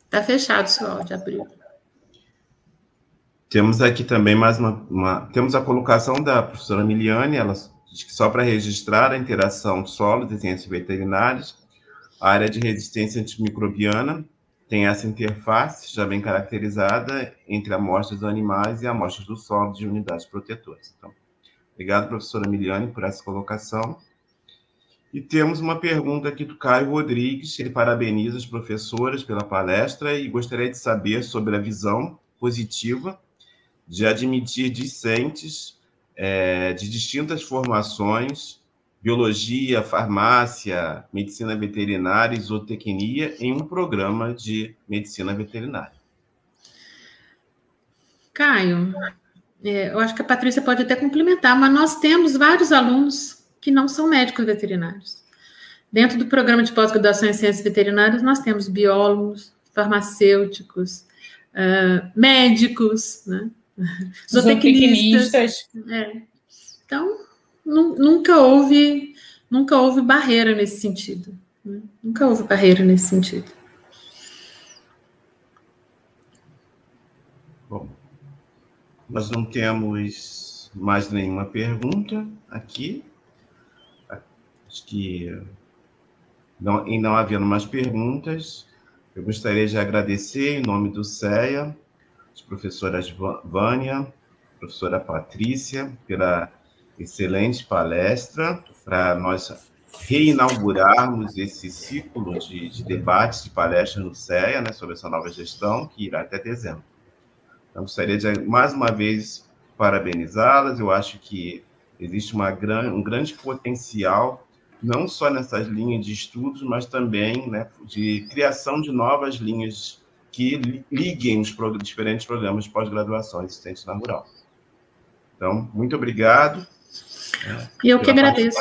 Está fechado o seu áudio, abriu. Temos aqui também mais uma, uma, Temos a colocação da professora Miliane, ela diz que só para registrar a interação de solos e ciências veterinárias, a área de resistência antimicrobiana tem essa interface já bem caracterizada entre amostras dos animais e amostras do solo de unidades protetoras. Então, obrigado, professora Miliane, por essa colocação. E temos uma pergunta aqui do Caio Rodrigues. Ele parabeniza as professoras pela palestra e gostaria de saber sobre a visão positiva de admitir discentes é, de distintas formações, biologia, farmácia, medicina veterinária e zootecnia, em um programa de medicina veterinária. Caio, é, eu acho que a Patrícia pode até complementar, mas nós temos vários alunos que não são médicos veterinários. Dentro do programa de pós-graduação em ciências veterinárias, nós temos biólogos, farmacêuticos, uh, médicos, né? zootecnistas. É. Então, nunca houve, nunca houve barreira nesse sentido. Né? Nunca houve barreira nesse sentido. Bom, nós não temos mais nenhuma pergunta aqui. Acho que, não, em não havendo mais perguntas, eu gostaria de agradecer, em nome do CEA, as professoras Vânia, professora Patrícia, pela excelente palestra para nós reinaugurarmos esse ciclo de, de debates, de palestras no CEA, né, sobre essa nova gestão, que irá até dezembro. Então, gostaria de, mais uma vez, parabenizá-las. Eu acho que existe uma gran, um grande potencial, não só nessas linhas de estudos, mas também né, de criação de novas linhas que liguem os diferentes programas de pós-graduação existentes na Rural. Então, muito obrigado. E eu que agradeço.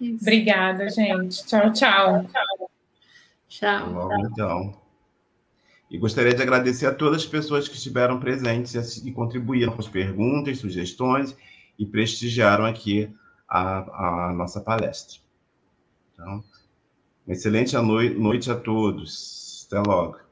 Obrigada, gente. Tchau, tchau. Tchau. Logo, então. E gostaria de agradecer a todas as pessoas que estiveram presentes e contribuíram com as perguntas, sugestões e prestigiaram aqui a, a nossa palestra. Então, uma excelente noite a todos. Até logo.